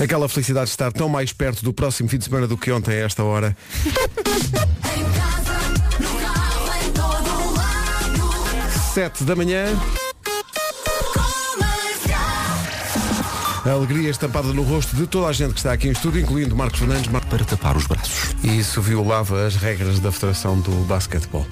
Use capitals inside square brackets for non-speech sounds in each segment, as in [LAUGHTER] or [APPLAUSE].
Aquela felicidade de estar tão mais perto do próximo fim de semana do que ontem a esta hora. Sete da manhã. A alegria estampada no rosto de toda a gente que está aqui em estúdio, incluindo Marcos Fernandes. Mar... Para tapar os braços. E isso violava as regras da Federação do Basquetebol.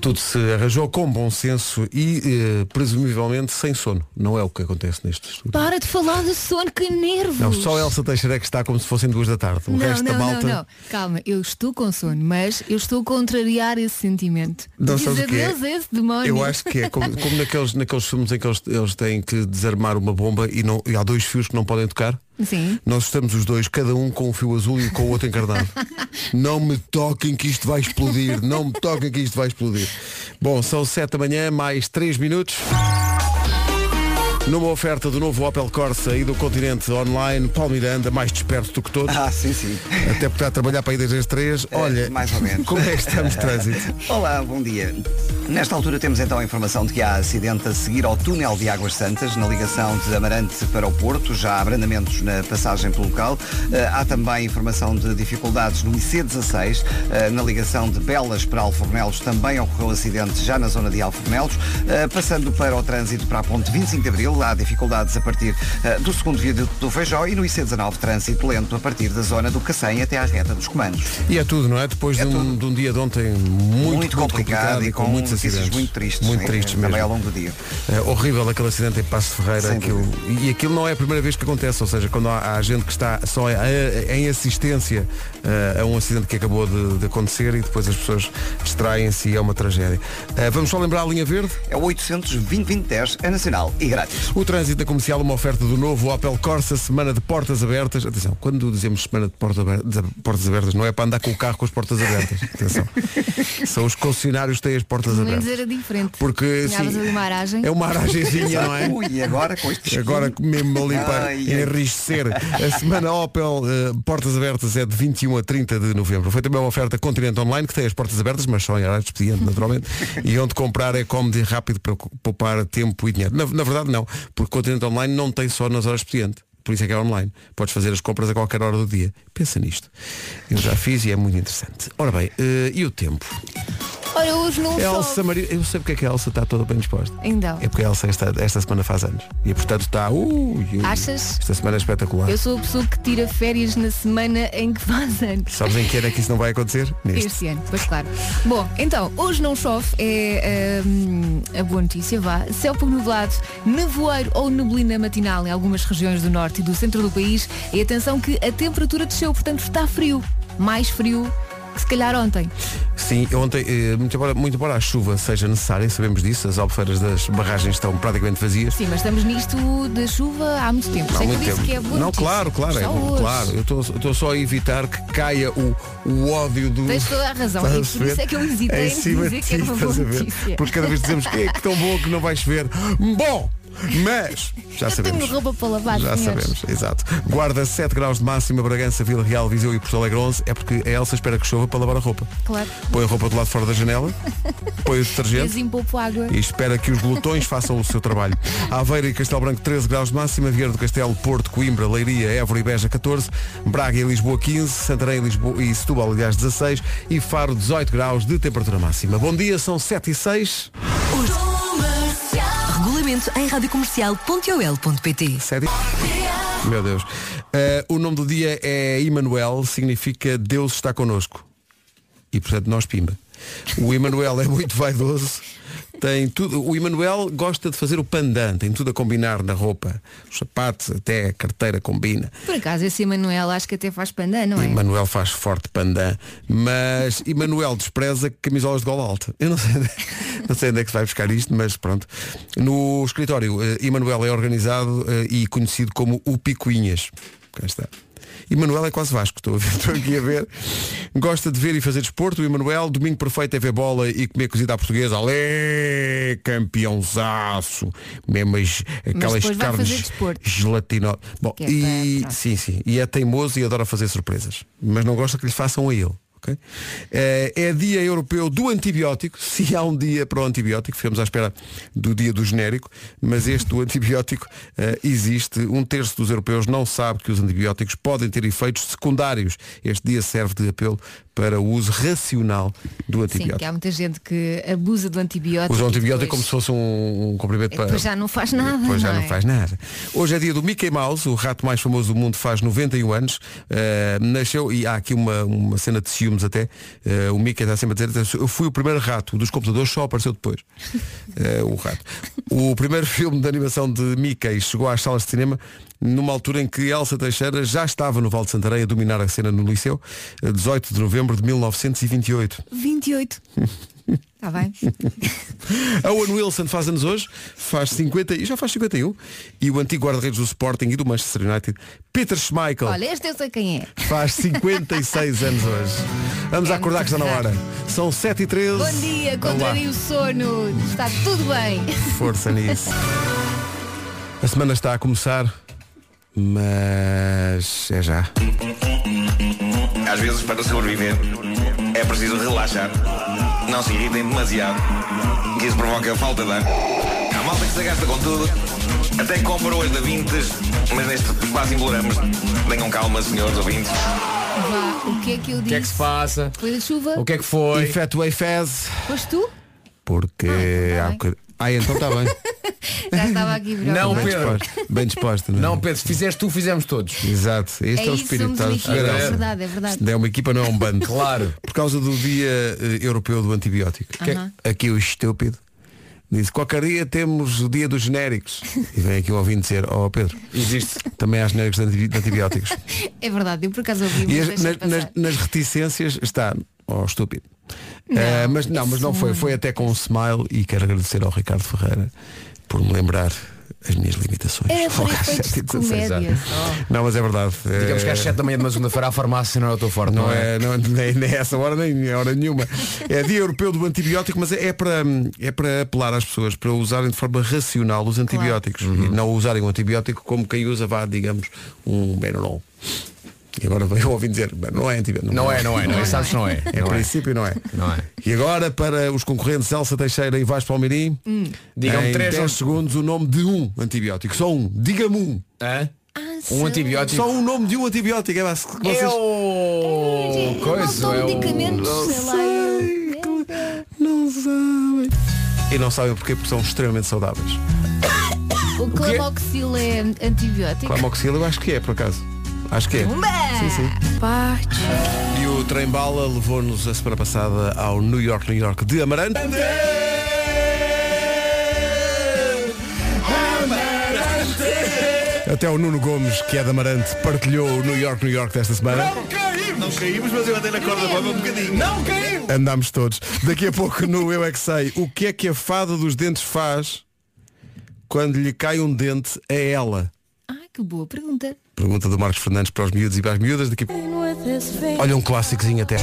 Tudo se arranjou com bom senso e, eh, presumivelmente, sem sono. Não é o que acontece neste estúdio. Para de falar de sono, que nervos. Não, só Elsa Teixeira é que está como se fossem duas da tarde. O não, resto não, da malta. não, não. Calma, eu estou com sono, mas eu estou a contrariar esse sentimento. Não Diz é? adeus a esse demónio. Eu acho que é como, como naqueles, naqueles filmes em que eles, eles têm que desarmar uma bomba e, não, e há dois fios que não podem tocar. Sim. Nós estamos os dois, cada um com um fio azul e com o outro encarnado. [LAUGHS] não me toquem que isto vai explodir. Não me toquem que isto vai explodir. Bom, são sete da manhã, mais três minutos. Numa oferta do novo Opel Corsa e do Continente Online, Paulo Miranda, mais desperto do que todos. Ah, sim, sim. Até porque está a trabalhar para ir desde as três. Olha, Eh, mais ou menos. como é que estamos de trânsito? [LAUGHS] Olá, bom dia. Nesta altura temos então a informação de que há acidente a seguir ao túnel de Águas Santas, na ligação de Amarante para o Porto, já há abrandamentos na passagem pelo local. Eh, há também informação de dificuldades no IC16, eh, na ligação de Belas para Alfornelos, também ocorreu acidente já na zona de Alfornelos. Eh, passando para o trânsito para a ponte 25 de Abril, há dificuldades a partir eh, do segundo viaduto do Feijó e no IC19 trânsito lento a partir da zona do Cacém até à reta dos comandos. E é tudo, não é? Depois É de, um, de um dia de ontem muito, Muito complicado e com muitos notícias acidentes. muito tristes, Muito tristes também mesmo. ao longo do dia. É horrível aquele acidente em Passo Ferreira. Aquilo, e aquilo não é a primeira vez que acontece, ou seja, quando há, há gente que está só em assistência eh, a um acidente que acabou de, de acontecer e depois as pessoas distraem-se e é uma tragédia. Eh, vamos só lembrar a linha verde? É o 800 2010 é nacional e grátis. O trânsito da comercial, uma oferta do novo Opel Corsa, semana de portas abertas. Atenção, quando dizemos semana de porta aber- de portas abertas, não é para andar com o carro com as portas abertas. [LAUGHS] Atenção. São os concessionários que têm as portas Pelo abertas. era diferente. Porque sim, uma aragem. é uma aragenzinha, não é? [LAUGHS] Ui, e agora com este Agora mesmo ali para Ai, enriquecer. A semana Opel eh, Portas Abertas é de 21 a 30 de novembro. Foi também uma oferta Continente Online que tem as portas abertas, mas só em horário de expediente, naturalmente. e onde comprar é cómodo e rápido para poupar tempo e dinheiro. Na, na verdade não, porque Continente Online não tem só nas horas de expediente. Por isso é que é online. Podes fazer as compras a qualquer hora do dia. Pensa nisto. Eu já fiz e é muito interessante. Ora bem, eh, e o tempo? Olha, hoje não Elsa chove. Maria, eu sei porque é que a Elsa está toda bem disposta. Então, É porque a Elsa esta, esta semana faz anos. E portanto está. Uh, Achas? Esta semana é espetacular. eu sou a pessoa que tira férias na semana em que faz anos. Sabes em que ano é que isso não vai acontecer? Neste. Este ano, pois claro. Bom, então, hoje não chove, é hum, a boa notícia, vá. Céu pouco nublado, nevoeiro ou neblina matinal em algumas regiões do norte e do centro do país. E atenção que a temperatura desceu, portanto está frio. Mais frio se calhar ontem. Sim, ontem, eh, muito embora, muito embora a chuva seja necessária, sabemos disso, as albufeiras das barragens estão praticamente vazias. Sim, mas estamos nisto da chuva há muito tempo. Que muito tempo. que é boa não, claro, claro, é claro. Eu estou- só a evitar que caia o, o ódio do. Tens toda a razão. E por isso é que eu hesitei Em em dizer de que é ti, uma boa notícia. Porque cada vez dizemos que é que tão bom que não vai chover. Bom, mas já eu sabemos. tenho roupa para lavar, Já senhores. sabemos, exato. Guarda 7 graus de máxima, Bragança, Vila Real, Viseu e Porto Alegre 11. É porque a Elsa espera que chova para lavar a roupa. Claro. Põe a roupa do lado de fora da janela, põe o detergente água. e espera que os glutões façam o seu trabalho. Aveiro e Castelo Branco 13 graus de máxima, Vieira do Castelo, Porto, Coimbra, Leiria, Évora e Beja 14, Braga e Lisboa 15, Santarém Lisboa, e Setúbal, aliás, 16 e Faro 18 graus de temperatura máxima. Bom dia, são 7 e 6. Regulamento em radiocomercial.ol.pt 7. Meu Deus. Eh, o nome do dia é Emanuel, significa Deus está connosco. E portanto nós pimba. O Emanuel é muito vaidoso. Tem tudo, o Emanuel gosta de fazer o pandan, tem tudo a combinar na roupa. Os sapatos, até a carteira combina. Por acaso esse Emanuel acho que até faz pandan, não é? Emanuel faz forte pandan, mas Emanuel despreza camisolas de gola alta. Eu não sei, [LAUGHS] não sei onde é que se vai buscar isto, mas pronto. No escritório, eh, Emanuel é organizado eh, e conhecido como o Picuinhas. Cá está. Emanuel é quase Vasco, estou, a ver, [LAUGHS] estou aqui a ver. Gosta de ver e fazer desporto. O Emanuel, domingo perfeito é ver bola e comer cozida à portuguesa. Alê, campeãozaço. Mesmo as, aquelas carnes fazer desporto. gelatino. Bom, é e para- sim, sim. E é teimoso e adora fazer surpresas. Mas não gosta que lhe façam a ele. Eh, é dia europeu do antibiótico, [LAUGHS] se há um dia para o antibiótico, ficamos à espera do dia do genérico, mas este do [LAUGHS] antibiótico eh, existe. Um terço dos europeus não sabe que os antibióticos podem ter efeitos secundários. Este dia serve de apelo para o uso racional do Sim, antibiótico. que há muita gente que abusa do antibiótico. Usa o antibiótico como depois- se fosse um, um comprimento para. depois já não faz nada, Depois já não não, é? faz nada. Hoje é dia do Mickey Mouse, o rato mais famoso do mundo, faz 91 anos. Uh, nasceu, e há aqui uma, uma cena de ciúmes até. Uh, o Mickey está sempre a dizer, eu fui o primeiro rato dos computadores, só apareceu depois. Uh, [LAUGHS] o rato. O primeiro filme de animação de Mickey chegou às salas de cinema numa altura em que Elsa Teixeira já estava no Val de Santarém a dominar a cena no Liceu, uh, 18 de novembro de 1928. 28. Está bem? Owen Wilson faz anos hoje, faz 50 e já faz 51. E o antigo guarda-redes do Sporting e do Manchester United, Peter Schmeichel, Olha, este eu sei quem é. faz 56 anos hoje. Vamos É acordar que está na hora. São 7 e 13 Bom dia, contraria o sono. Está tudo bem. Força nisso. [LAUGHS] A semana está a começar, mas é já. Às vezes, para sobreviver, é preciso relaxar. Não se irritem demasiado, que isso provoca falta de ar. Há malta que se gasta com tudo, até compra hoje da Vintes, mas neste quase imploramos. Tenham calma, senhores ouvintes. Vá, o que é que eu disse? O que é que se passa? Foi da chuva? O que é que foi? Efetuei fez, Foste tu? porque Ah, há Ah, então está bem. [LAUGHS] Já estava aqui Não, Bem. Pedro. disposta. Bem disposta, não é? Não, Pedro, se fizeres tu, fizemos todos. Exato, este é, É o espírito. somos uma a equipa, é verdade, é verdade. Isto é uma equipa, não é um bando. Claro. Por causa do dia eh, europeu do antibiótico. Aham. Aqui o estúpido disse, qualquer dia temos o dia dos genéricos. E vem aqui o ouvinte dizer, oh Pedro, Existe. também há genéricos de antibi- de antibióticos. [LAUGHS] É verdade, eu por acaso ouvi, e as- nas, nas- nas reticências está, oh estúpido. Não, Eh, mas não, mas não foi. Foi até com um smile e quero agradecer ao Ricardo Ferreira por me lembrar as minhas limitações. Era para efeitos de 7h16. comédia só. Não, mas é verdade. Digamos que Eh, às 7 da manhã de uma segunda-feira à farmácia não é o teu forte, Não é, não, nem, nem essa hora, nem hora nenhuma. É dia europeu do antibiótico, mas é, é para, é para apelar às pessoas para usarem de forma racional os antibióticos e não usarem o antibiótico como quem usa, vá, digamos, um Benuron. E agora [LAUGHS] veio ouvir dizer, "Bem, não é antibiótico. Não é, não é, não é. Sabes que não é. Em Não é. princípio não é. Não é. E agora para os concorrentes Elsa Teixeira e Vasco Palmeirim, Digam-me em três 10 ou- segundos o nome de um antibiótico. Só um. Diga-me um. Hã? Ah, Um antibiótico. Só um nome de um antibiótico. É, mas vocês... É o... Eu Coisa, não é o... sei. Sei, eu- Não sabem. E não sabem porquê, porque são extremamente saudáveis. O clamoxil é antibiótico. Clamoxil eu acho que é, por acaso. Acho que é. Pumba! Sim, sim. E o trem bala levou-nos a semana passada ao New York, New York de Amarante. Até o Nuno Gomes, que é de Amarante, partilhou o New York, New York desta semana. Não caímos, mas eu andei na corda bamba um bocadinho. Não caímos! Andámos todos. Daqui a pouco no Eu É Que Sei, o que é que a fada dos dentes faz quando lhe cai um dente a ela? Ai, que boa pergunta. Pergunta do Marcos Fernandes para os miúdos e para as miúdas. Daqui... Olha um clássicozinho até.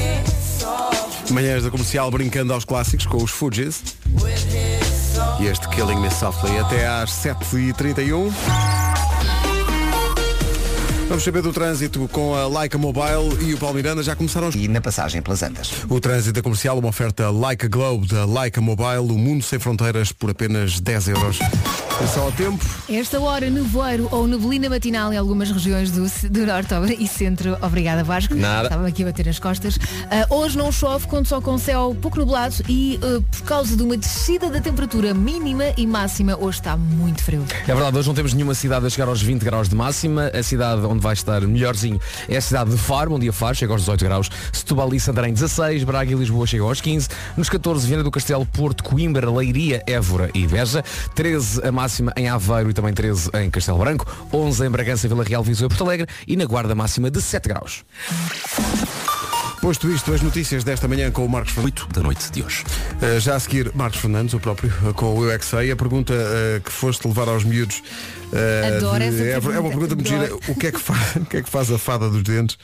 Manhãs da comercial brincando aos clássicos com os Fugees. E este Killing Me Softly até às 7h31. Vamos saber do trânsito com a Leica Mobile e o Paulo Miranda. Já começaram os... E na passagem pelas Antas. O trânsito da comercial, uma oferta Leica Globe da Leica Mobile, o mundo sem fronteiras por apenas 10 euros. Atenção ao tempo. Esta hora, nevoeiro ou neblina matinal em algumas regiões do, do Norte e Centro. Obrigada, Vasco. Nada. Estava aqui a bater nas costas. Ah, hoje não chove, conto só com céu pouco nublado e ah, por causa de uma descida da temperatura mínima e máxima, hoje está muito frio. É verdade, hoje não temos nenhuma cidade a chegar aos 20 graus de máxima. A cidade onde vai estar melhorzinho é a cidade de Faro, um dia Faro, chega aos 18 graus. Setúbal e Santarém 16, Braga e Lisboa chegam aos 15. Nos 14, Viana do Castelo, Porto, Coimbra, Leiria, Évora e Beja. 13 a máxima em Aveiro e também 13 em Castelo Branco. 11 em Bragança, Vila Real, Viseu e Porto Alegre. E na Guarda máxima de 7 graus. Posto isto, as notícias desta manhã com o Marcos Fernandes. 8 da noite de hoje. Uh, já a seguir, Marcos Fernandes, o próprio, uh, com o Eu é Que Sei. A pergunta uh, que foste levar aos miúdos uh, Adoro essa é, é uma pergunta, pergunta muito gira. O que, é que faz, [LAUGHS] o que é que faz a fada dos dentes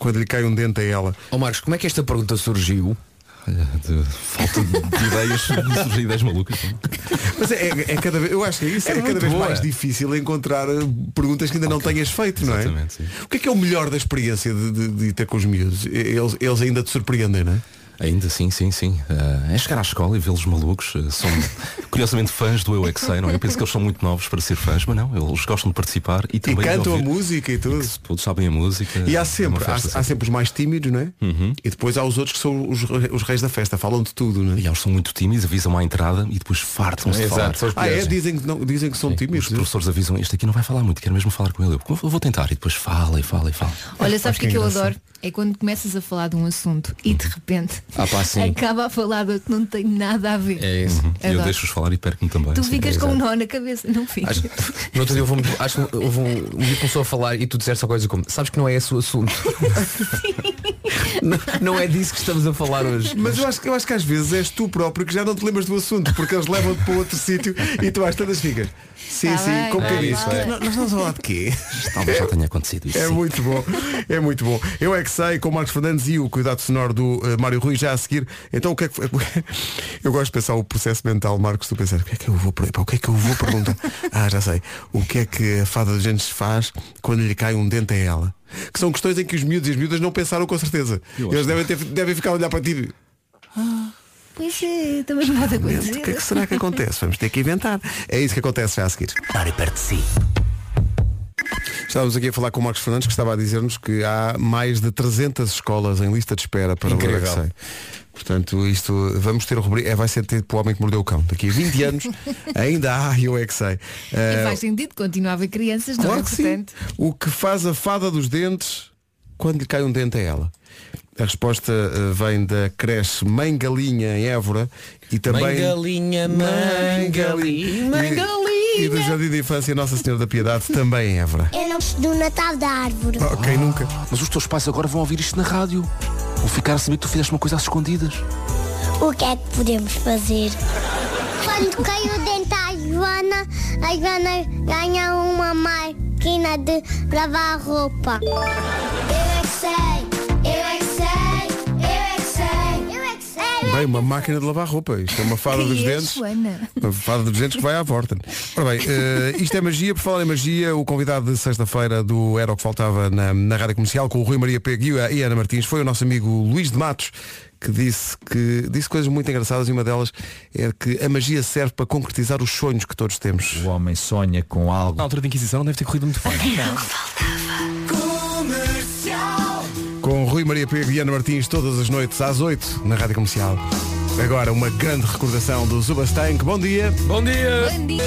quando lhe cai um dente a ela? Ó Marcos, como é que esta pergunta surgiu? Olha, de falta de, de ideias, me surgem [LAUGHS] ideias malucas. Mas é, é cada vez, eu acho que é isso, é, cada muito vez boa. mais difícil encontrar eh, perguntas que ainda não tenhas feito, não é? Exatamente, sim. O que é que é o melhor da experiência de, de, de ter com os miúdos? Eles, eles ainda te surpreendem, não é? Ainda sim, sim, sim. Eh, é chegar à escola e vê-los malucos. eh, são [LAUGHS] curiosamente fãs do Eu é Que Sei, não é? Eu penso que eles são muito novos para ser fãs, mas não, eles gostam de participar e E também de cantam a ouvir. música e tudo. Todos sabem a música. E há é sempre, há, festa há sempre os mais tímidos, não é? Uhum. E depois há os outros que são os, os reis da festa, falam de tudo, não é? E eles são muito tímidos, avisam à entrada e depois fartam-se de Exato, falar. Ah, é? Dizem que, não, dizem que são tímidos. Os professores avisam, este aqui não vai falar muito, quero mesmo falar com ele. Eu vou vou tentar e depois fala e fala e fala. Olha, sabes o que, é que eu adoro? É quando começas a falar de um assunto e de repente Ah, pá, sim. acaba a falar de outro que não tem nada a ver. É isso. E eu deixo-os falar e perco-me também. Tu sim. ficas com um nó na cabeça, não ficas. Acho, no outro dia houve um, acho que houve um, um dia começou a falar e tu disseste a coisa como sabes que não é esse o assunto. [LAUGHS] não, não é disso que estamos a falar hoje. Mas eu acho, que- eu acho que às vezes és tu próprio que já não te lembras do assunto, porque eles levam-te para outro sítio e tu às tantas ficas. Sim, Tá sim, bem, como que é isso? bem. Nós estamos a falar de quê? Talvez já tenha acontecido isso. É sim. muito bom, é muito bom. Eu é que sei, com o Marcos Fernandes e o cuidado sonoro do eh, Mário Rui já a seguir. Então o que é que foi? [LAUGHS] Eu gosto de pensar o processo mental, Marcos, tu pensar, o que é que eu vou, per- pá, o que é que eu vou perguntar? [LAUGHS] Ah, já sei. O que é que a fada de Gentes faz quando lhe cai um dente a ela? Que são questões em que os miúdos e as miúdas não pensaram com certeza. Eles devem, ter, devem ficar a olhar para ti. Pois é, também não pode O que é acontecer. que será que acontece? Vamos ter que inventar. É isso que acontece já a seguir. Pare perto de si. Estávamos aqui a falar com o Marcos Fernandes que estava a dizer-nos que há mais de 300 escolas em lista de espera para o Incrível. É que sei. Portanto, isto vamos ter rubrica. É, vai ser tipo o homem que mordeu o cão. Daqui a 20 [LAUGHS] anos ainda há Eu é que sei. E Eh, faz sentido, continua a haver crianças, não claro é? que sim. O que faz a fada dos dentes quando lhe cai um dente a ela? A resposta eh, vem da creche Mãe Galinha em Évora e também Mãe galinha, mãe galinha, mãe e, e do Jardim de Infância Nossa Senhora da Piedade também em Évora. Eu não do Natal da árvore. Ok, nunca. Mas os teus pais agora vão ouvir isto na rádio. Vão ficar a saber que tu fizeste uma coisa às escondidas. O que é que podemos fazer? Quando cai o dente à Joana, a Joana ganha uma máquina de lavar roupa. Eu é que sei, Bem, uma máquina de lavar roupa. Isto é uma fada dos é a dentes. Uma fada dos dentes que vai à volta. Ora bem, eh, isto é magia, por falar em magia, o convidado de sexta-feira do Era o que Faltava na, na Rádio Comercial com o Rui Maria Pego e e Ana Martins foi o nosso amigo Luís de Matos que disse que disse coisas muito engraçadas e uma delas é que a magia serve para concretizar os sonhos que todos temos. O homem sonha com algo. Na altura da Inquisição não deve ter corrido muito bem. Com Rui Maria Pego e Ana Martins todas as noites às 8 na Rádio Comercial. Agora uma grande recordação do Zubastank. Bom dia. Bom dia! Bom dia.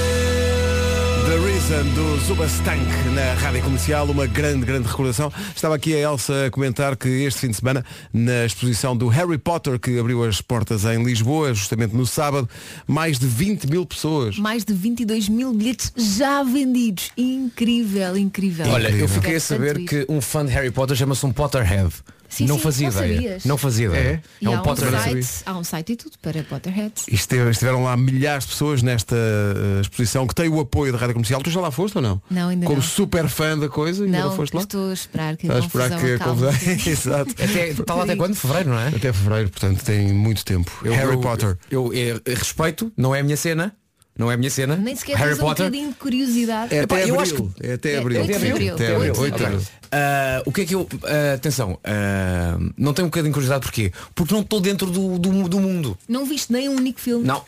The Reason do Zubastank na Rádio Comercial, uma grande, grande recordação. Estava aqui a Elsa a comentar que este fim de semana, na exposição do Harry Potter, que abriu as portas em Lisboa, justamente no sábado, mais de 20 mil pessoas. Mais de 22 mil bilhetes já vendidos. Incrível, incrível. Olha, eu fiquei a saber que um fã de Harry Potter chama-se um Potterhead. Sim, não sim, fazia não ideia. sabias. Não fazia ideia. É? É há, um um Potterhead. site, há um site e tudo para Potterheads. E estiveram lá milhares de pessoas nesta eh, exposição que tem o apoio da Rádio Comercial. Tu já lá foste ou não? Não, ainda Como não. super fã da coisa, ainda não, Não, foste lá? estou a esperar que a a esperar que a. [LAUGHS] Exato. Até, está lá até quando? Fevereiro, não é? Até fevereiro, portanto tem muito tempo. Eu- Harry eu- Potter. Eu, eu- eu respeito, não é a minha cena. Não é a minha cena. Nem sequer Harry tens um Potter. bocadinho de curiosidade. É Epá, até eu abril. acho É até É abril. abril. Até abril. Oito de abril. abril. Ah, o que é que eu. ah, atenção, ah, não tenho um bocadinho de curiosidade porquê? Porque não estou dentro do, do, do mundo. Não viste nem um único filme? Não.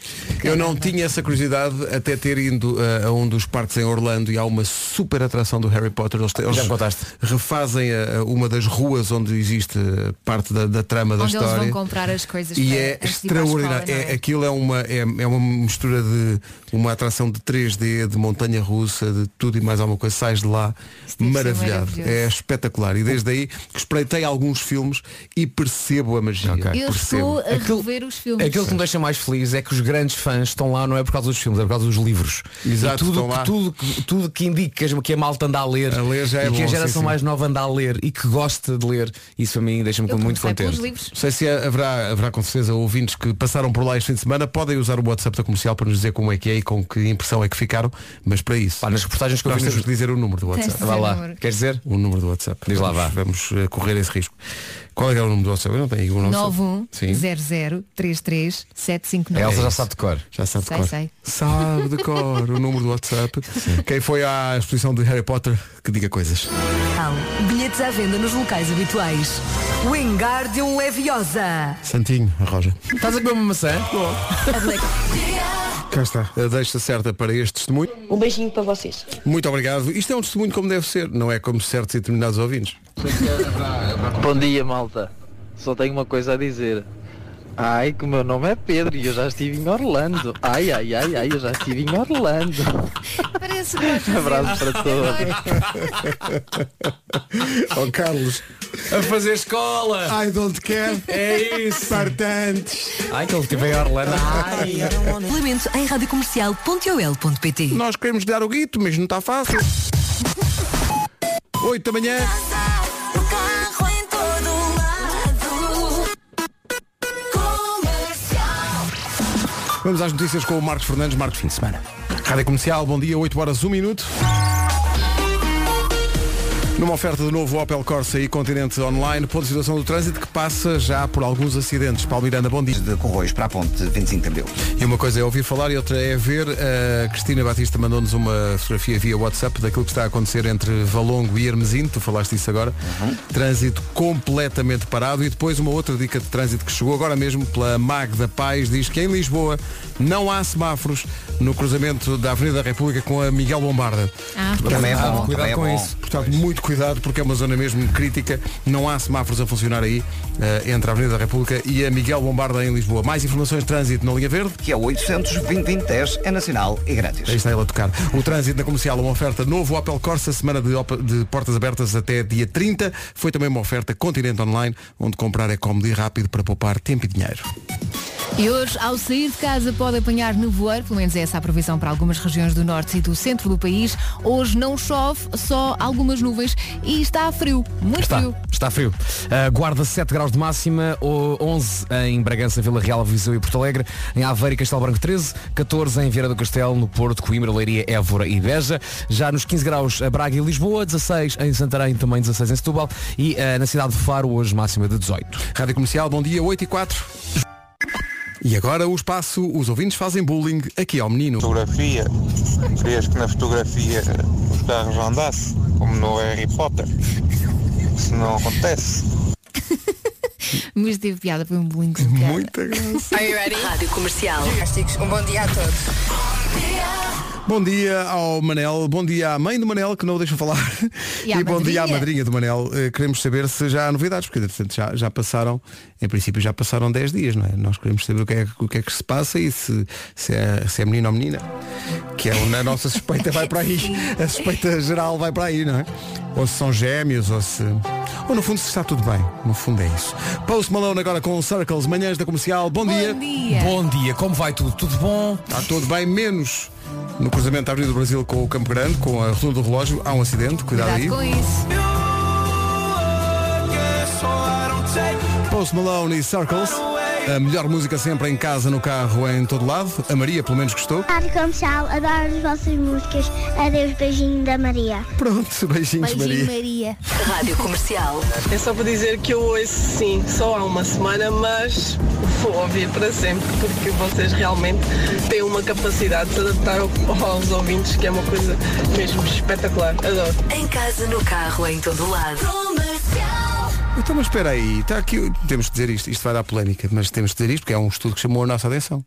Eu não tinha essa curiosidade até ter ido uh, a um dos parques em Orlando e há uma super atração do Harry Potter. Eles, eles Já contaste. refazem a- a uma das ruas onde existe uh, parte da, da trama da Onde eles história. vão comprar as coisas E para, é extraordinário. escola, não é, aquilo é uma, é, é uma mistura de uma atração de 3D, de montanha russa, de tudo e mais alguma coisa. Sais de lá maravilhado. maravilhoso. É espetacular. E desde aí que espreitei alguns filmes e percebo a magia. Ok. Eu Percebo. estou a Aquilo- rever os filmes. Aquilo que me deixa mais feliz é que os grandes fãs estão lá não é por causa dos filmes, é por causa dos livros. Exato, e tudo, estão lá. que, tudo, que- tudo que indica que a malta anda a ler, A ler já é e que a geração sim, sim. mais nova anda a ler e que gosta de ler, isso a mim deixa-me muito contente. livros. Não sei se haverá, haverá com certeza ouvintes que passaram por lá este fim de semana. Podem usar o WhatsApp da comercial para nos dizer como é que chateei com que impressão é que ficaram, mas para isso. Pá, nas reportagens que eu vi nos... dizer o número do WhatsApp. Dizer lá. o número. Queres dizer? O número do WhatsApp. Diz lá, vamos, vá. Vamos eh, correr esse risco. Qual é, é o número do WhatsApp? Eu não tenho o. Sim. 910033759. A Elsa já sabe de cor. Já sabe de Sei, cor. sei. Sabe de cor o número do WhatsApp. [LAUGHS] Quem foi à exposição de Harry Potter que diga coisas. Bilhetes à venda nos locais habituais. Wingardium Leviosa. Santinho, a Roja. Estás a comer uma maçã? Black... [LAUGHS] Cá está. A deixa certa para este testemunho. Um beijinho para vocês. Muito obrigado. Isto é um testemunho como deve ser, não é como certos e determinados ouvintes. Bom dia, malta. Só tenho uma coisa a dizer. Ai, que o meu nome é Pedro e eu já estive em Orlando. Ai, ai, ai, ai, eu já estive em Orlando. Parece que. Abraços para todos. oh Carlos, A fazer escola! I don't care. É isso! Partantes. Ai, que ele estive em Orlando. Ai. Em radiocomercial.ol.pt Nós queremos dar o guito, mas não está fácil. 8 da manhã. Vamos às notícias com o Marcos Fernandes, Marcos Fim de Semana. Rádio Comercial, bom dia, 8 horas, 1 minuto. Numa oferta do novo Opel Corsa e Continente Online, ponto de situação do trânsito que passa já por alguns acidentes. Paulo Miranda, bom dia. De Corroios para a ponte 25 de Abril. E uma coisa é ouvir falar e outra é ver. A Cristina Batista mandou-nos uma fotografia via WhatsApp daquilo que está a acontecer entre Valongo e Hermesino. Tu falaste isso agora. Trânsito completamente parado. E depois uma outra dica de trânsito que chegou agora mesmo pela Magda Paz. Diz que em Lisboa não há semáforos no cruzamento da Avenida da República com a Miguel Bombarda. Ah, Também é Cuidado, bom, cuidado também é com bom. isso. Portanto, muito cuidado porque é uma zona mesmo crítica. Não há semáforos a funcionar aí eh, entre a Avenida da República e a Miguel Bombarda em Lisboa. Mais informações de trânsito na linha verde. Que é o 800 2010 é nacional e grátis. Aí está ele a tocar. O trânsito na comercial, uma oferta novo Opel Corsa, semana de, de portas abertas até dia 30. Foi também uma oferta Continente Online, onde comprar é cómodo e rápido para poupar tempo e dinheiro. E hoje, ao sair de casa, pode apanhar nevoeiro, pelo menos é essa a previsão para algumas regiões do norte e do centro do país. Hoje não chove, só algumas nuvens e está frio, muito Está, frio. está frio. Uh, guarda 7 graus de máxima, o- 11 em Bragança, Vila Real, Viseu e Porto Alegre, em Aveiro e Castelo Branco 13, 14 em Vieira do Castelo, no Porto, Coimbra, Leiria, Évora e Beja, já nos 15 graus a Braga e Lisboa, 16 em Santarém, também 16 em Setúbal e uh, na cidade de Faro hoje máxima de 18. Rádio Comercial, bom dia, 8 e 4. E agora o espaço, os ouvintes fazem bullying aqui ao menino. Fotografia. Querias que na fotografia os carros andassem, como no Harry Potter. Isso não acontece. [LAUGHS] Mas teve piada, foi um bullying com. Muita graça. Rádio Comercial. Um bom dia a todos. Bom dia ao Manel, bom dia à mãe do Manel, que não o deixa falar. E [LAUGHS] à bom dia à madrinha. do Manel. Eh, queremos saber se já há novidades, porque portanto, já, já passaram, em princípio já passaram 10 dias, não é? Nós queremos saber o que é, o que, é que se passa e se, se, é, se é menino ou menina. Que é o- a nossa suspeita vai para aí. [LAUGHS] A suspeita geral vai para aí, não é? Ou se são gêmeos, ou se. Ou no fundo se está tudo bem. No fundo é isso. Post Malone agora com Circles, manhãs da comercial. Bom, dia. Bom dia. Bom dia, como vai tudo? Tudo bom? Está tudo bem, menos no cruzamento da Avenida do Brasil com o Campo Grande, com a Rotunda do Relógio. Há um acidente, cuidado, Cuidado aí. com isso. Post Malone e Circles. A melhor música sempre em casa, no carro, em todo lado. A Maria, pelo menos, gostou. Rádio Comercial, adoro as vossas músicas. Adeus, beijinho da Maria. Pronto, [LAUGHS] beijinhos, Beijinho, Maria. Maria. Rádio Comercial. É só para dizer que eu ouço sim, só há uma semana, mas vou ouvir para sempre, porque vocês realmente têm uma capacidade de se adaptar ao- aos ouvintes, que é uma coisa mesmo espetacular. Adoro. Em casa, no carro, em todo lado. Então, mas espera aí, está aqui, temos que dizer isto, isto vai dar polémica, mas temos que dizer isto porque é um estudo que chamou a nossa atenção.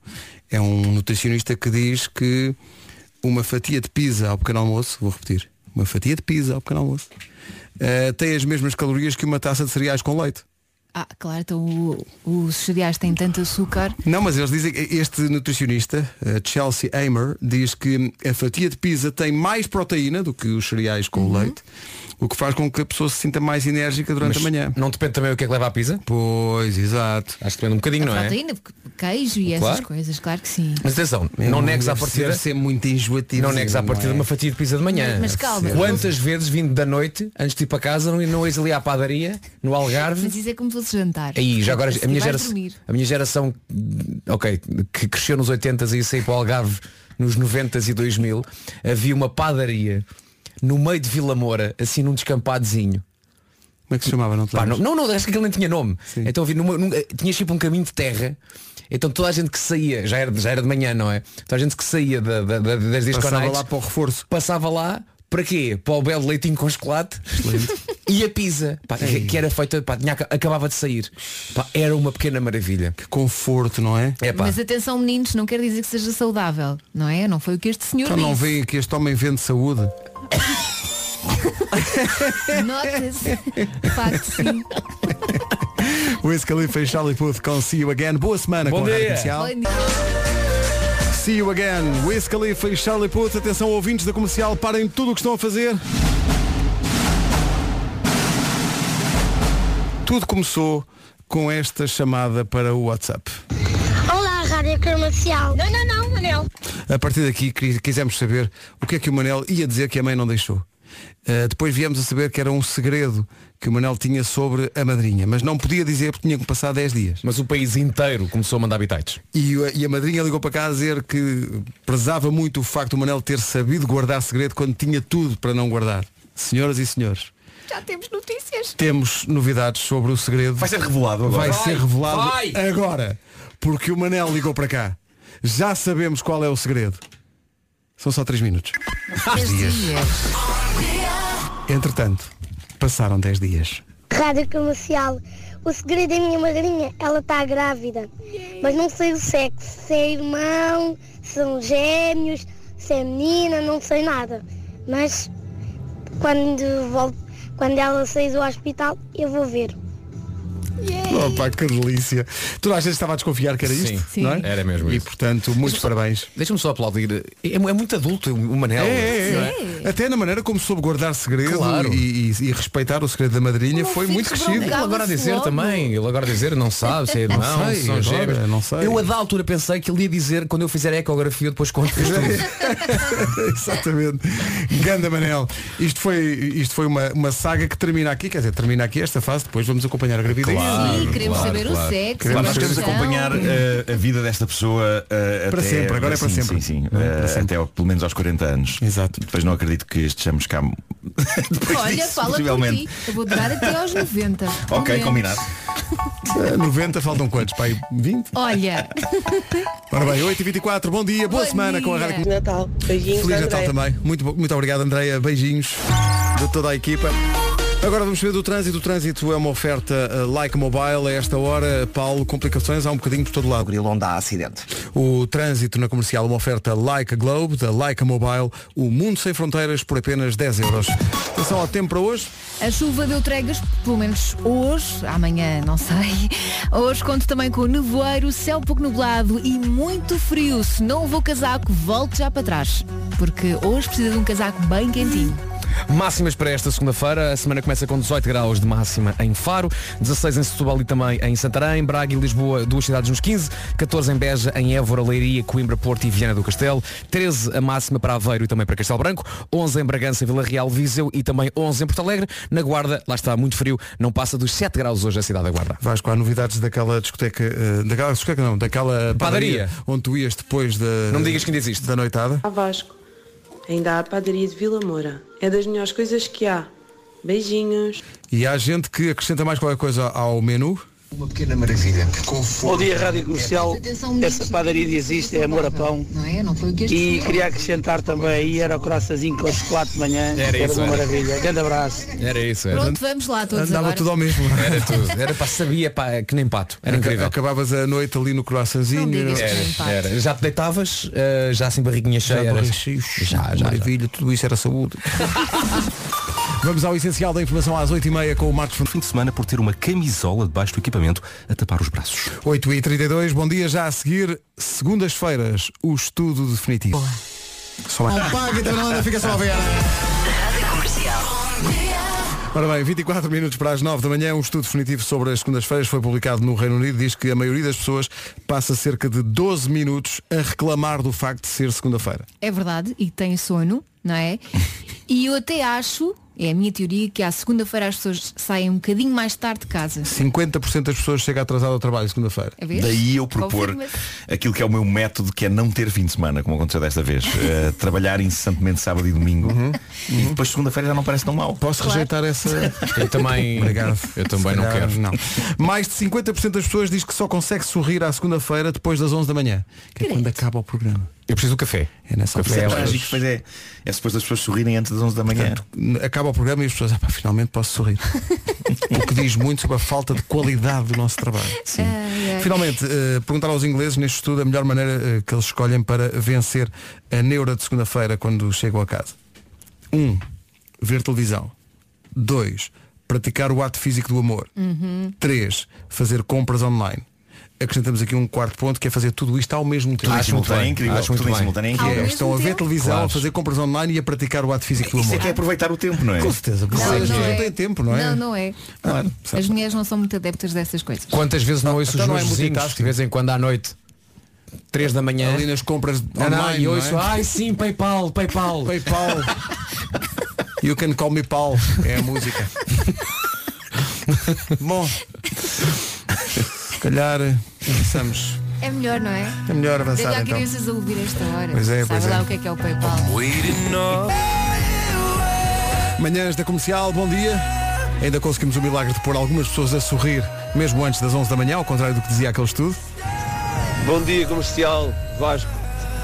É um nutricionista que diz que uma fatia de pizza ao pequeno almoço, vou repetir, uma fatia de pizza ao pequeno almoço, eh, tem as mesmas calorias que uma taça de cereais com leite. Ah, claro, então o- os cereais têm tanto açúcar. Não, mas eles dizem que este nutricionista, eh, Chelsea Amer, diz que a fatia de pizza tem mais proteína do que os cereais com Uhum. leite, o que faz com que a pessoa se sinta mais enérgica durante Mas a manhã. Não depende também o que é que leva à pizza? Pois, exato. Acho que depende um bocadinho, A não é? proteína, porque queijo e essas Claro. coisas, claro que sim. Mas atenção, não negues à Deve partida. ser- ser muito enjoativo. Não negues à partida é? uma fatia de pizza de manhã. Mas- mas calma. Quantas vezes vindo da noite, antes de ir para casa, não, não ires ali à padaria, no Algarve? Mas isso é como jantar. Aí, já agora a minha, geração, a minha geração, ok, que cresceu nos 80 e saí para o Algarve nos 90 e 2000, havia uma padaria no meio de Vila Moura, assim num descampadozinho. Como é que se chamava? Não te Pá, não, não, não, acho que aquele nem tinha nome. Então havia numa, num, eh, tinha tipo um caminho de terra. Então toda a gente que saía, já era, já era de manhã, não é? Toda a gente que saía da, da, da, das disco Passava lá para o reforço. Passava lá, para quê? Para o belo leitinho com chocolate e a pizza, pá, que, era feita, pá, tinha, acabava de sair. Pá, era uma pequena maravilha. Que conforto, não é? É pá. Mas atenção meninos, não quer dizer que seja saudável, não é? Não foi o que este senhor Então não disse. veem que este homem vende saúde. [LAUGHS] Nota-se. Facto, sim. Wiz Khalifa e Charlie Puth com See You Again. Boa semana Bom com a Rádio dia. Comercial. Bom dia. See You Again. Wiz Khalifa e Charlie Puth. Atenção ouvintes da Comercial, parem tudo o que estão a fazer. Tudo começou com esta chamada para o WhatsApp. Olá, Rádio Comercial. Não, não, não, Manel. A partir daqui quis- quisemos saber o que é que o Manel ia dizer que a mãe não deixou. Uh, depois viemos a saber que era um segredo que o Manel tinha sobre a madrinha, mas não podia dizer porque tinha que passar 10 dias. Mas o país inteiro começou a mandar habitats. E, a- e a madrinha ligou para cá a dizer que prezava muito o facto do Manel ter sabido guardar segredo quando tinha tudo para não guardar. Senhoras e senhores, Já temos notícias. temos novidades sobre o segredo. Vai ser revelado agora. Vai ser revelado vai. agora. Porque o Manel ligou para cá. Já sabemos qual é o segredo. São só 3 minutos. Entretanto, passaram 10 dias. Rádio Comercial. O segredo da minha madrinha, ela está grávida. Mas não sei o sexo. Se é irmão, são gêmeos, se é menina, não sei nada. Mas quando, volto, quando ela sair do hospital, eu vou ver. Opa, que delícia. Toda a gente estava a desconfiar que era Sim, isto, sim. não é? Era mesmo E isso. portanto, muitos parabéns. Deixa-me só aplaudir. É, é muito adulto o Manel. É, é, não é. Até na maneira como soube guardar segredo Claro. e, e- e respeitar o segredo da madrinha foi muito crescido. Ele agora a dizer Logo. também, ele agora a dizer não sabe se é irmão, Não sei, se são agora, gêmeos. não sei. Eu a da altura pensei que ele ia dizer quando eu fizer a ecografia eu depois conto tudo. [LAUGHS] Exatamente. Ganda Manel. Isto foi, isto foi uma, uma saga que termina aqui, quer dizer, termina aqui esta fase, depois vamos acompanhar a gravidez. Sim, queremos claro, saber claro. o sexo. Claro, nós queremos acompanhar eh, a vida desta pessoa eh, Para até, sempre, agora é para sempre. Sim, sim, é? eh, Para sempre. até ao- pelo menos aos 40 anos. Exato. Depois não acredito que estejamos cá. [LAUGHS] Depois Olha, disso, fala por possivelmente. ti. Eu vou durar até aos 90. [LAUGHS] Ok, menos. combinado. Eh, 90 faltam quantos? Pai, 20? Olha, [LAUGHS] Ora bem, 8h24, bom dia, boa Bom semana com a dia. Rádio Natal. Beijinhos, Feliz Natal Andréia. também. Muito, muito obrigado, Andreia. Beijinhos de toda a equipa. Agora vamos ver do trânsito. O trânsito é uma oferta uh, Like Mobile. A esta hora, Paulo, complicações há um bocadinho por todo lado. Grilo onde há acidente. O trânsito na comercial, uma oferta Like a Globe, da Like Mobile. O mundo sem fronteiras por apenas 10 euros. Atenção ao tempo para hoje. a chuva deu tregas, pelo menos hoje, amanhã não sei. Hoje conto também com nevoeiro, céu pouco nublado e muito frio. Se não levou casaco, volte já para trás. Porque hoje precisa de um casaco bem quentinho. Máximas para esta segunda-feira. A semana começa com 18 graus de máxima em Faro, 16 em Setúbal e também em Santarém, Braga e Lisboa, duas cidades nos 15, 14 em Beja, em Évora, Leiria, Coimbra, Porto e Viana do Castelo, 13 a máxima para Aveiro e também para Castelo Branco, 11 em Bragança, Vila Real, Viseu e também 11 em Porto Alegre. Na Guarda, lá está muito frio, não passa dos 7 graus hoje a cidade da Guarda. Vasco, há novidades daquela discoteca, uh, daquela discoteca não, daquela padaria, Padaria. onde tu ias depois da, Não me digas que ainda existe. da noitada. A Vasco. Ainda há a padaria de Vila Moura. É das melhores coisas que há. Beijinhos. E há gente que acrescenta mais qualquer coisa ao menu. Uma pequena maravilha. Bom dia, Rádio Comercial. Essa padaria existe, é Amor a Pão. Não é? Não foi o que E queria acrescentar também aí, era o coraçãozinho com chocolate de manhã. Era que isso, uma era. maravilha. Grande abraço. Era isso, era. Pronto, vamos lá todos Andava agora. tudo ao mesmo. [LAUGHS] Era tudo. Era para sabia pá, que nem pato. Era incrível. Acabavas a noite ali no digas que Era, era. Já te deitavas, eh, já assim barriguinha Já, cheia. era- barriga- já, já. Maravilha, tudo isso era saúde. [LAUGHS] Vamos ao essencial da informação às 8h30 com o Marcos. Fim de semana por ter uma camisola debaixo do equipamento a tapar os braços. 8h32, bom dia. Já a seguir, segundas-feiras, o estudo definitivo. Só mais. Não paga, então não fica só a ver. Ora bem, 24 minutos para as 9 da manhã, um estudo definitivo sobre as segundas-feiras foi publicado no Reino Unido. Diz que a maioria das pessoas passa cerca de 12 minutos a reclamar do facto de ser segunda-feira. É verdade, e tem sono, não é? [LAUGHS] E eu até acho, É a minha teoria que à segunda-feira as pessoas saem um bocadinho mais tarde de casa. 50% das pessoas chegam atrasado ao trabalho segunda-feira. É? Daí eu propor aquilo que é o meu método, que é não ter fim de semana, como aconteceu desta vez. [LAUGHS] Eh, trabalhar incessantemente sábado e domingo. E depois segunda-feira já não parece tão mal. Posso rejeitar essa. [LAUGHS] Eu também, Obrigado. eu também não quero. Não. Mais de 50% das pessoas diz que só consegue sorrir à segunda-feira depois das 11 da manhã. Que é quando acaba o programa. Eu preciso do café. É nessa Isso é trágico, pois é. É suposto as pessoas sorrirem antes das 11 da manhã. Portanto, acaba o programa e as pessoas, ah, pá, finalmente posso sorrir. [LAUGHS] o que diz muito sobre a falta de qualidade do nosso trabalho. Ai. Finalmente, eh, perguntar aos ingleses neste estudo a melhor maneira eh, que eles escolhem para vencer a neura de segunda-feira quando chegam a casa. Um, ver televisão. Dois, praticar o ato físico do amor. Uhum. Três, fazer compras online. Acrescentamos aqui um quarto ponto que é fazer tudo isto ao mesmo tempo. Tudo em simultâneo é incrível. Acho muito bem. simultâneo é Estão a ver televisão, Claro. a fazer compras online e a praticar o ato físico do Isso amor. é que é aproveitar o tempo, não é? Com certeza, porque Não, as pessoas não não é. têm tempo, não é? Não, não é. Claro, As mulheres não são muito adeptas dessas coisas. Quantas vezes não ouço então os não meus é vizinhos, de vez em quando à noite, 3 da manhã, Ali nas compras não, não, online, e ouço, não é? ai sim, Paypal, Paypal. Paypal. [LAUGHS] You can call me Paul. É a música. [LAUGHS] Bom. Se calhar eh, avançamos. É melhor, não é? É melhor avançar Deixa então. crianças a ouvir esta hora. Pois é, Sabe pois lá é. o que é que é o PayPal. Manhãs da Comercial, bom dia. Ainda conseguimos o milagre de pôr algumas pessoas a sorrir, mesmo antes das 11 da manhã, ao contrário do que dizia aquele estudo. Bom dia comercial, Vasco.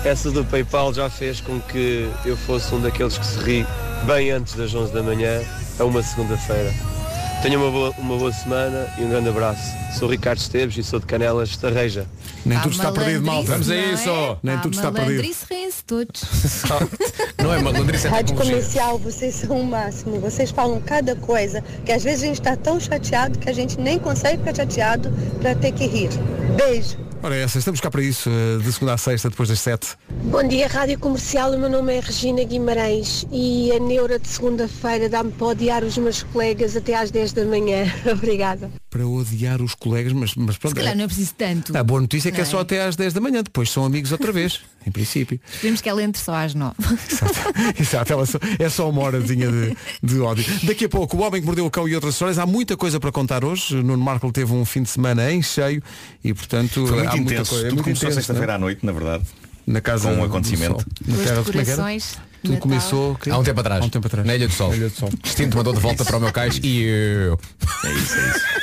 Essa do PayPal já fez com que eu fosse um daqueles que se ri bem antes das 11 da manhã, a uma segunda-feira. Tenha uma boa, uma boa semana e um grande abraço. Sou Ricardo Esteves e sou de Canelas, Estarreja. Nem tudo está perdido, malta. Vamos a isso. é? Nem tudo está perdido. riem-se todos. [LAUGHS] Não é malandrice, é Rádio. Comercial, vocês são o máximo. Vocês falam cada coisa que às vezes a gente está tão chateado que a gente nem consegue ficar chateado para ter que rir. Beijo. Ora, essa, estamos cá para isso, eh, de segunda a sexta, depois das 7. Bom dia, Rádio Comercial. O meu nome é Regina Guimarães e a neura de segunda-feira dá-me para odiar os meus colegas até às 10 da manhã. [LAUGHS] Obrigada. Para odiar os colegas, mas, mas Se pronto. calhar não é preciso tanto. A boa notícia é que é só até às 10 da manhã, depois são amigos outra vez, em princípio. Esperemos que ela entre só às 9. [LAUGHS] Exato, ela só- é só uma horazinha de, de ódio. Daqui a pouco, o Homem que Mordeu o Cão e outras histórias. Há muita coisa para contar hoje. Nuno Marco teve um fim de semana em cheio e, portanto, Foi há muito muita intenso. coisa. É Tudo muito começou sexta-feira à noite, na verdade. é? Na casa com um acontecimento. Na terra, como é que era? decorações. Tudo Natal. começou Há um tempo atrás. Há um tempo atrás. Na Ilha do Sol. Na Ilha do Sol. Destino mandou de volta para o meu cais e eu. É isso, é isso. [LAUGHS]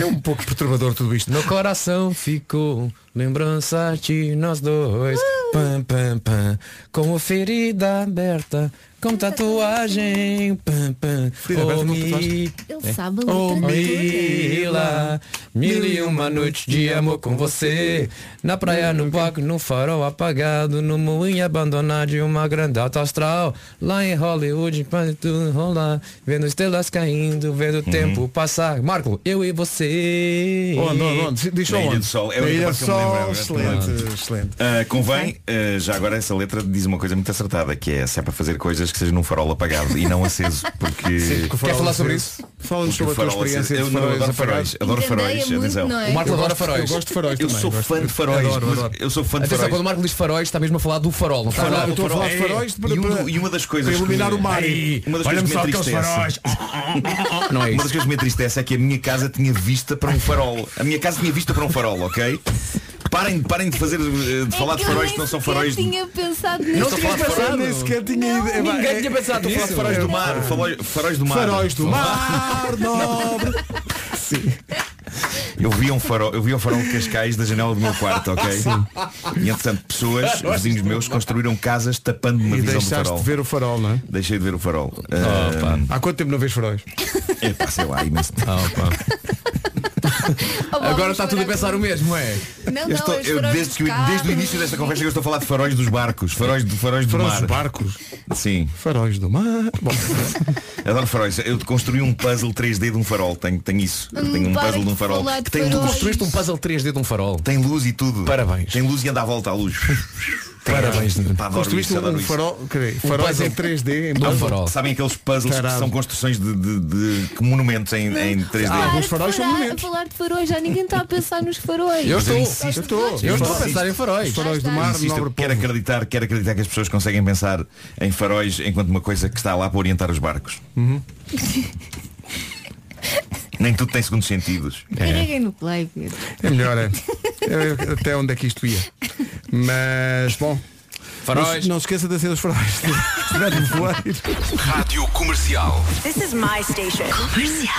É um pouco perturbador tudo isto. No coração ficou lembrança de nós dois. Pam, pam, pam. Com ferida aberta, com tatuagem. Pam, pam. Ferida aberta com tatuagem. Ele sabe a Oh. Mila, mil e uma noites de amor com você Na praia, no barco, no farol apagado No moinho abandonado de uma grande alta astral Lá em Hollywood, para tudo rolar Vendo estrelas caindo, vendo o tempo passar Marco, eu e você Onde, onde, onde? Só Na Ilha onde? do Sol. É Na Ilha do lembro, é verdade. excelente, excelente. Ah, convém, ah, já agora essa letra diz uma coisa muito acertada, que é se é para fazer coisas que seja num farol apagado e não aceso, [LAUGHS] porque. Porque o farol falar sobre isso? Fala-nos porque sobre a tua experiência Eu não faróis adoro apagados. faróis, adoro faróis, atenção. é? O Marco Eu adora gosto- faróis Eu gosto de faróis Eu sou fã de faróis, eu sou fã de Atenção, faróis. quando o Marco diz faróis está mesmo a falar do farol Não está a Farol, falar eu estou a falar É, de faróis para- e, um- e uma das coisas para iluminar o mar. Uma das coisas que me entristece [LAUGHS] Não é Uma das coisas que me entristece é que a minha casa tinha vista para um farol. A minha casa tinha vista para um farol, ok? [LAUGHS] Parem, parem de fazer eh, de falar É de que eu faróis que não são faróis. de- tinha pensado Não nisso. estou a falar de faróis Nem sequer tinha ido. É, Ninguém é- tinha pensado Estou a falar nisso de faróis do mar. Faróis do mar. Faróis do mar [LAUGHS] nobre. Sim. Eu vi um farol, eu vi um farol de Cascais da janela do meu quarto, ok? E entretanto pessoas, vizinhos meus, construíram casas tapando uma E visão do deixaste farol. de ver o farol, não é? Deixei de ver o farol. Ah, Há quanto tempo não vês faróis? é pá, sei lá, imenso. Oh, [LAUGHS] Agora está tudo a pensar o mesmo, é? Não, Eu estou- eu, desde, que, desde o início desta conversa eu estou a falar de faróis dos barcos, faróis, de, faróis do Faróis mar. dos barcos. Sim, Faróis do mar. Bom, [LAUGHS] adoro faróis. Eu construí um puzzle 3D de um farol, tenho, tenho isso. Eu Hum, tenho um puzzle de um farol de que tem luz. Construíste um puzzle 3D de um farol Tem luz e tudo. Parabéns. Tem luz e anda à volta à luz. [LAUGHS] Parabéns, Nuno. Pá, Construíste um farol, dizer, faróis em 3D, em puzzle. Sabem aqueles puzzles Tarado. que são construções de, de- de- que monumentos em, em 3D? Ah, a falar- A falar de faróis, já ninguém está a pensar nos faróis. Mas insisto, em faróis. Os faróis do mar, Insisto, nobre quero acreditar, quero acreditar que as pessoas conseguem pensar em faróis enquanto uma coisa que está lá para orientar os barcos. Uhum. [LAUGHS] Nem tudo tem segundos sentidos. Carreguem no play, Pedro. É melhor, é. É, Até onde é que isto ia. Mas, bom. Faróis. Não, se- não se esqueça de ser os faróis. Rádio Comercial. This is my station.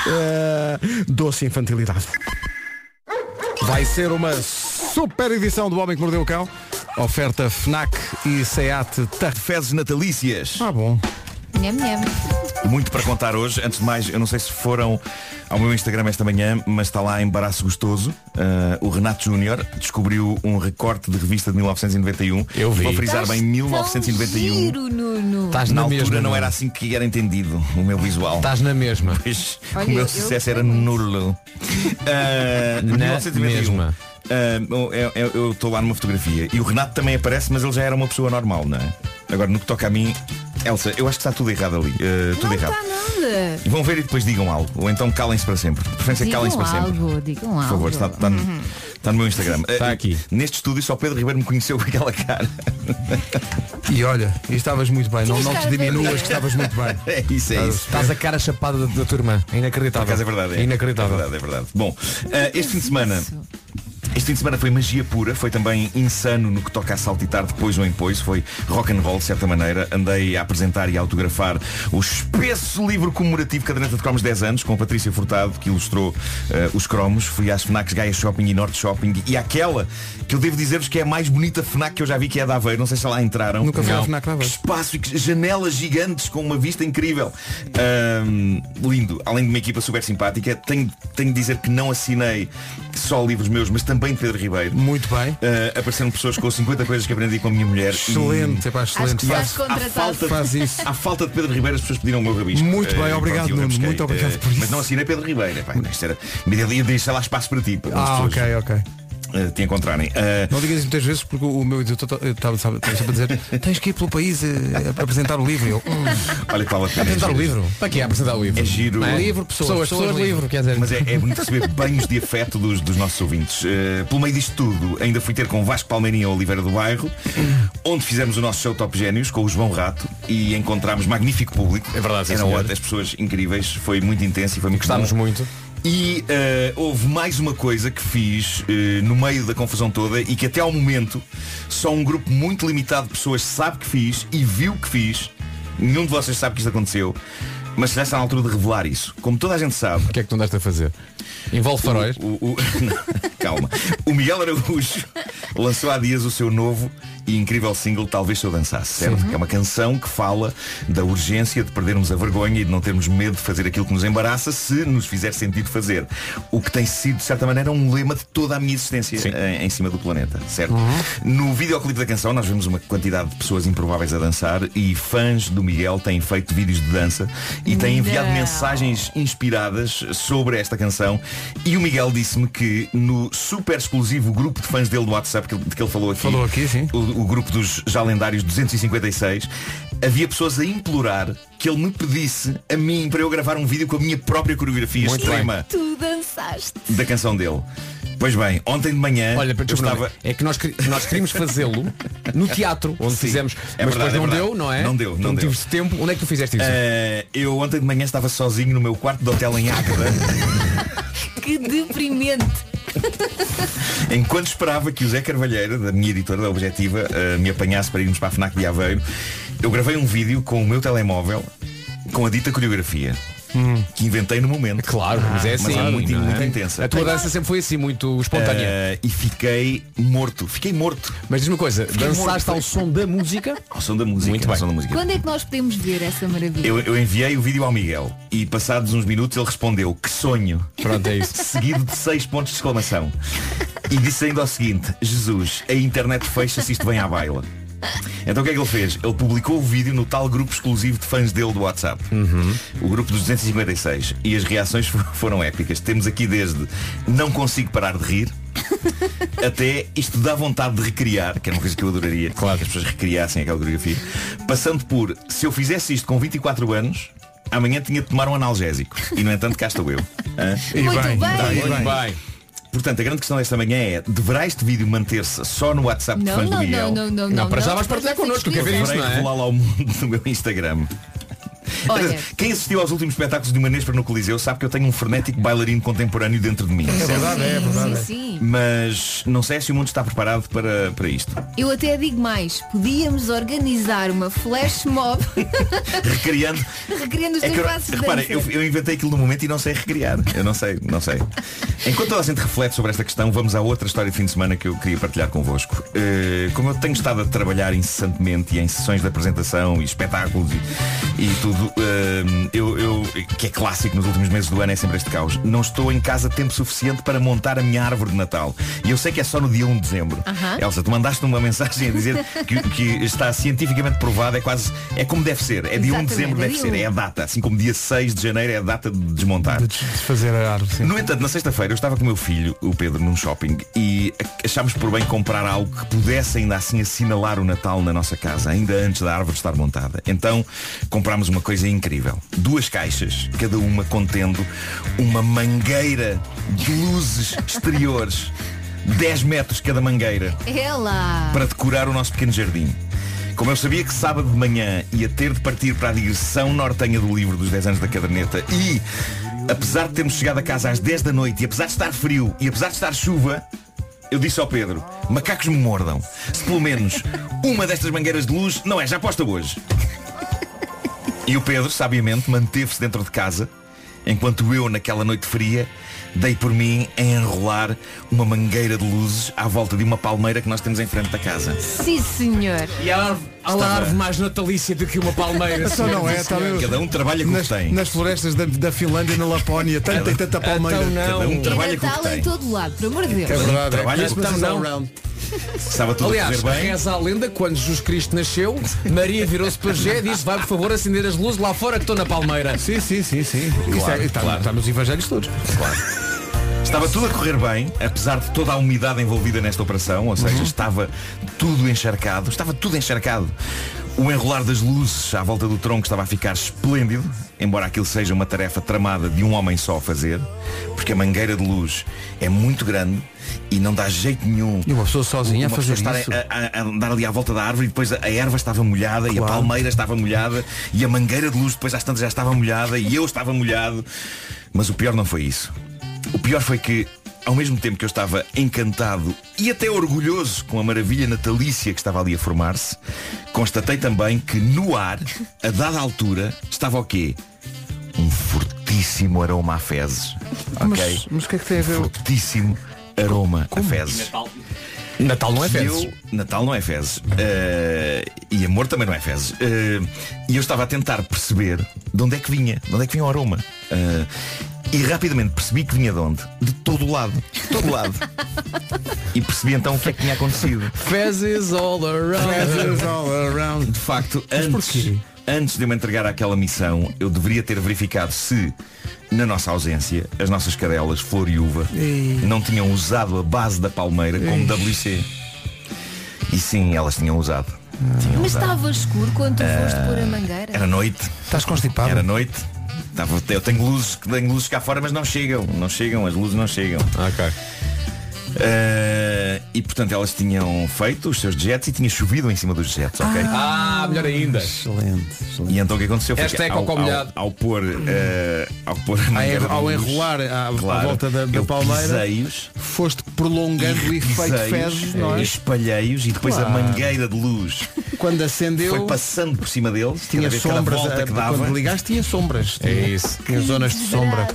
Eh, doce infantilidade. Vai ser uma super edição do Homem que Mordeu o Cão. Oferta FNAC e SEAT Tarrafes Fezes natalícias. Ah, bom. Nham, nham. Muito para contar hoje. Antes de mais, eu não sei se foram ao meu Instagram esta manhã, mas está lá embaraço gostoso. Uh, o Renato Júnior descobriu um recorte de revista de 1991. Eu vi. Vou frisar Estás bem tão 1991. Giro, Nuno. Estás Na na altura mesma. não era assim que era entendido o meu visual. Estás na mesma. Pois, Olha, o meu eu- sucesso era nulo. Uh, [LAUGHS] Na 1991. mesma. Uh, eu estou lá numa fotografia e o Renato também aparece, mas ele já era uma pessoa normal, não é? Agora, no que toca a mim, Elsa, eu acho que está tudo errado ali. uh, tudo Não errado. está nada. Vão ver e depois digam algo. Ou então calem-se para sempre. De preferência, calem-se para sempre. algo, digam Por algo. favor, está, está no, está no meu Instagram. Está Eh, aqui. Neste estúdio só Pedro Ribeiro me conheceu com aquela cara. E olha, e estavas muito bem. Não, não te diminuas que estavas muito bem. [LAUGHS] É isso, é isso. Estás a cara chapada da, da tua irmã. É Por inacreditável. acaso é verdade. É, É inacreditável. É verdade, é verdade. Bom, eh, este fim de semana. Este fim de semana foi magia pura, foi também insano no que toca a saltitar depois ou em pois, foi rock and roll de certa maneira. Andei a apresentar e a autografar o espesso livro comemorativo Caderneta de Cromos 10 anos, com a Patrícia Furtado, que ilustrou eh, os cromos. Fui às FNACs Gaia Shopping e Norte Shopping e aquela que eu devo dizer-vos que é a mais bonita FNAC que eu já vi, que é a da Aveiro. Não sei se lá entraram. Nunca fui à. FNAC da Aveiro. Espaço e que- janelas gigantes com uma vista incrível. Ahm, lindo. Além de uma equipa super simpática, tenho, tenho de dizer que não assinei só livros meus, mas também de Pedro Ribeiro. Muito bem. Ah, apareceram pessoas com 50 coisas que aprendi com a minha mulher. Excelente, epá, Acho excelente. Faz- falta, Faz isso. à falta de Pedro Ribeiro as pessoas pediram o meu rabisco. Muito bem, Eh, obrigado, Nuno, muito obrigado por isso. Mas não assinei Pedro Ribeiro. Epá, isto era, ia deixar lá espaço para ti. Para Ah, pessoas, ok, ok. Eh, te encontrarem. Ah, Não digas isso muitas vezes porque o meu editor estava estava sempre a dizer tens que ir pelo país eh, a apresentar o livro. E Eu, hum, olha que vale a pena. Apresentar é o livro. Para que é apresentar o livro? É giro. Não Livro, pessoas, pessoas, pessoas, pessoas, livro. Quer dizer. Mas é, é bonito receber [LAUGHS] banhos de afeto dos, dos nossos ouvintes. Eh, pelo meio disto tudo, ainda fui ter com Vasco Palmeirinho Oliveira do Bairro, [COUGHS] onde fizemos o nosso show Top Génios com o João Rato e encontramos magnífico público. É verdade, sim, Eram outras pessoas incríveis, foi muito intenso e foi muito Gostámos muito. E eh, houve mais uma coisa que fiz eh, no meio da confusão toda e que até ao momento só um grupo muito limitado de pessoas sabe que fiz e viu que fiz. Nenhum de vocês sabe que isto aconteceu. Mas já está na altura de revelar isso. Como toda a gente sabe, O que é que tu andaste a fazer? Envolve faróis? o- o- [LAUGHS] o- calma. O Miguel Araújo [LAUGHS] lançou há dias o seu novo e incrível single Talvez Se Eu Dançasse, certo? Que é uma canção que fala da urgência de perdermos a vergonha e de não termos medo de fazer aquilo que nos embaraça se nos fizer sentido fazer. O que tem sido, de certa maneira, um lema de toda a minha existência em, em cima do planeta, certo? No videoclipe da canção nós vemos uma quantidade de pessoas improváveis a dançar e fãs do Miguel têm feito vídeos de dança e têm enviado Não. mensagens inspiradas sobre esta canção e o Miguel disse-me que no super exclusivo grupo de fãs dele do WhatsApp que ele, de que ele falou aqui, Falou aqui, sim. O, o grupo dos já lendários 256, havia pessoas a implorar que ele me pedisse a mim para eu gravar um vídeo com a minha própria coreografia Muito extrema Tu dançaste. da canção dele. Pois bem, ontem de manhã Olha, eu estava... é que nós, nós queríamos fazê-lo no teatro, onde Sim. fizemos, É mas verdade, depois não é deu, não é? Não deu, não deu. tive tempo. Onde é que tu fizeste isso? Eh, eu ontem de manhã estava sozinho no meu quarto de hotel em Águeda [LAUGHS] Que deprimente. [LAUGHS] Enquanto esperava que o Zé Carvalheira, da minha editora da Objetiva, eh, me apanhasse para irmos para a FNAC de Aveiro, eu gravei um vídeo com o meu telemóvel com a dita coreografia. Que inventei no momento. Claro, mas é mas assim. é muito, é? muito intensa. A tua dança sempre foi assim, muito espontânea. Eh, e fiquei morto. Fiquei morto. Mas diz-me uma coisa, Fiquei dançaste morto. ao som da música? Ao som da música. Muito bem. som da música. Quando é que nós podemos ver essa maravilha? Eu, eu enviei o vídeo ao Miguel e passados uns minutos ele respondeu que sonho. Pronto, é isso. [LAUGHS] Seguido de seis pontos de exclamação. E disse ainda o seguinte, Jesus, a internet fecha se isto vem à baila. Então o que é que ele fez? Ele publicou o vídeo no tal grupo exclusivo de fãs dele do WhatsApp. O grupo dos 256. E as reações fo- foram épicas. Temos aqui desde não consigo parar de rir, [LAUGHS] Até isto dá vontade de recriar, que era uma coisa que eu adoraria, claro. que as pessoas recriassem aquela coreografia. Passando por, se eu fizesse isto com 24 anos, amanhã tinha de tomar um analgésico. E no entanto cá estou eu. [LAUGHS] E Muito bem, bem. Tá, e Muito bem. Portanto, a grande questão desta manhã é, deverá este vídeo manter-se só no WhatsApp de Não, fãs do não, Miguel? não, não, não, Não, para já vais partilhar connosco, eu quero ver isso, Deverei não é? revelá-lo ao mundo [LAUGHS] no meu Instagram. Olha. Quem assistiu aos últimos espetáculos de Manês para no Coliseu sabe que eu tenho um frenético bailarino contemporâneo dentro de mim. É verdade, é verdade. Sim, sim. Mas não sei se o mundo está preparado para, para isto. Eu até digo mais, podíamos organizar uma flash mob [LAUGHS] Recriando. recriando os É teus que, eu- passos repara, eu, eu inventei aquilo no momento e não sei recriar. Eu não sei, não sei. Enquanto toda a gente reflete sobre esta questão, vamos à outra história de fim de semana que eu queria partilhar convosco. Eh, como eu tenho estado a trabalhar incessantemente e em sessões de apresentação e espetáculos e, e tudo, eh, eu, eu- que é clássico nos últimos meses do ano, é sempre este caos. Não estou em casa tempo suficiente para montar a minha árvore de Natal. E eu sei que é só no dia 1 de dezembro. Aham. Elsa, tu mandaste uma mensagem a dizer que, que está cientificamente provado, é quase, é como deve ser. É dia 1 de dezembro, é deve ser. 1. É a data. Assim como dia 6 de janeiro é a data de desmontar. De fazer a árvore. sim. No entanto, na sexta-feira eu estava com o meu filho, o Pedro, num shopping e achámos por bem comprar algo que pudesse ainda assim assinalar o Natal na nossa casa, ainda antes da árvore estar montada. Então comprámos uma coisa incrível. Duas caixas, cada uma contendo uma mangueira de luzes exteriores. [LAUGHS] 10 metros cada mangueira Ela! para decorar o nosso pequeno jardim. Como eu sabia que sábado de manhã ia ter de partir para a digressão nortenha do livro dos 10 anos da caderneta e, apesar de termos chegado a casa às 10 da noite e apesar de estar frio e apesar de estar chuva, eu disse ao Pedro, macacos me mordam. Se pelo menos [LAUGHS] uma destas mangueiras de luz não é já posta hoje. E o Pedro, sabiamente, manteve-se dentro de casa, enquanto eu, naquela noite fria, dei por mim a enrolar uma mangueira de luzes à volta de uma palmeira que nós temos em frente da casa. Sim, senhor. E a árvore, há lá a árvore mais natalícia do que uma palmeira. Só não é, e tá mesmo. Cada um trabalha com o nas, que tem. nas florestas da, da Finlândia e na Lapónia, tanto, tem tanta palmeira. Então não. Cada um É trabalha com o que Natal em tem. todo lado, por amor de Deus. É verdade, Trabalha é com o que Christmas all around. Estava tudo Aliás, a correr bem. reza a lenda, quando Jesus Cristo nasceu, Maria virou-se para Jé e disse, vai por favor acender as luzes lá fora que estou na palmeira. Sim, sim, sim, sim. Isso Claro, é- está, claro. está nos evangelhos todos. Estava tudo a correr bem, apesar de toda a umidade envolvida nesta operação, ou seja, estava tudo encharcado, estava tudo encharcado. O enrolar das luzes à volta do tronco estava a ficar esplêndido, embora aquilo seja uma tarefa tramada de um homem só a fazer, porque a mangueira de luz é muito grande e não dá jeito nenhum. E uma pessoa sozinha a uma fazer pessoa isso. a, a- a andar ali à volta da árvore e depois a, a erva estava molhada e a palmeira estava molhada e a mangueira de luz depois às tantas já estava molhada e eu estava molhado. Mas o pior não foi isso. O pior foi que, ao mesmo tempo que eu estava encantado e até orgulhoso com a maravilha natalícia que estava ali a formar-se, constatei também que no ar, a dada altura, estava o quê? Um fortíssimo aroma a fezes. Mas, Ok? mas o que é que tem a ver? Fortíssimo aroma a fezes. Natal não é fezes. eu- Natal não é fezes. Eh, e amor também não é fezes. Eh, e eu estava a tentar perceber de onde é que vinha, de onde é que vinha o aroma. Eh, e rapidamente percebi que vinha de onde? De todo o lado. De todo o lado. e percebi então o que é que tinha acontecido. Fezes all around. Fezes all around. De facto, antes, antes de eu me entregar àquela missão, eu deveria ter verificado se, na nossa ausência, as nossas cadelas, Flor e Uva, Ei. não tinham usado a base da palmeira como WC. E sim, elas tinham usado. Tinham Mas usado. estava escuro quando tu foste Ah, pôr a mangueira. Era noite. Estás constipado? Era noite. Eu tenho luzes, tenho luzes cá fora, mas não chegam. Não chegam, as luzes não chegam. Ok. Eh, e portanto elas tinham feito os seus jets e tinha chovido em cima dos jets, ok? Ah, melhor ainda. Excelente. excelente. E então o que aconteceu foi Hashtag que ao, cocó ao, molhado. ao pôr eh, ao pôr a Ao en- de ao enrolar à, à claro, volta da, da palmeira, pisei-os foste prolongando o efeito fezes, é? espalhei-os e depois a Claro. mangueira de luz Quando acendeu, foi passando por cima deles, tinha sombras. volta eh, que dava. Quando ligaste tinha sombras. É Tinha- isso. Tinha zonas de sombra.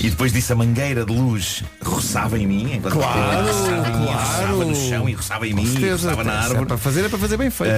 E depois disso a mangueira de luz roçava em mim, enquanto Claro, roçava em mim, claro. roçava no chão e roçava em Com mim, certeza. roçava na é árvore. para fazer é para fazer bem feito.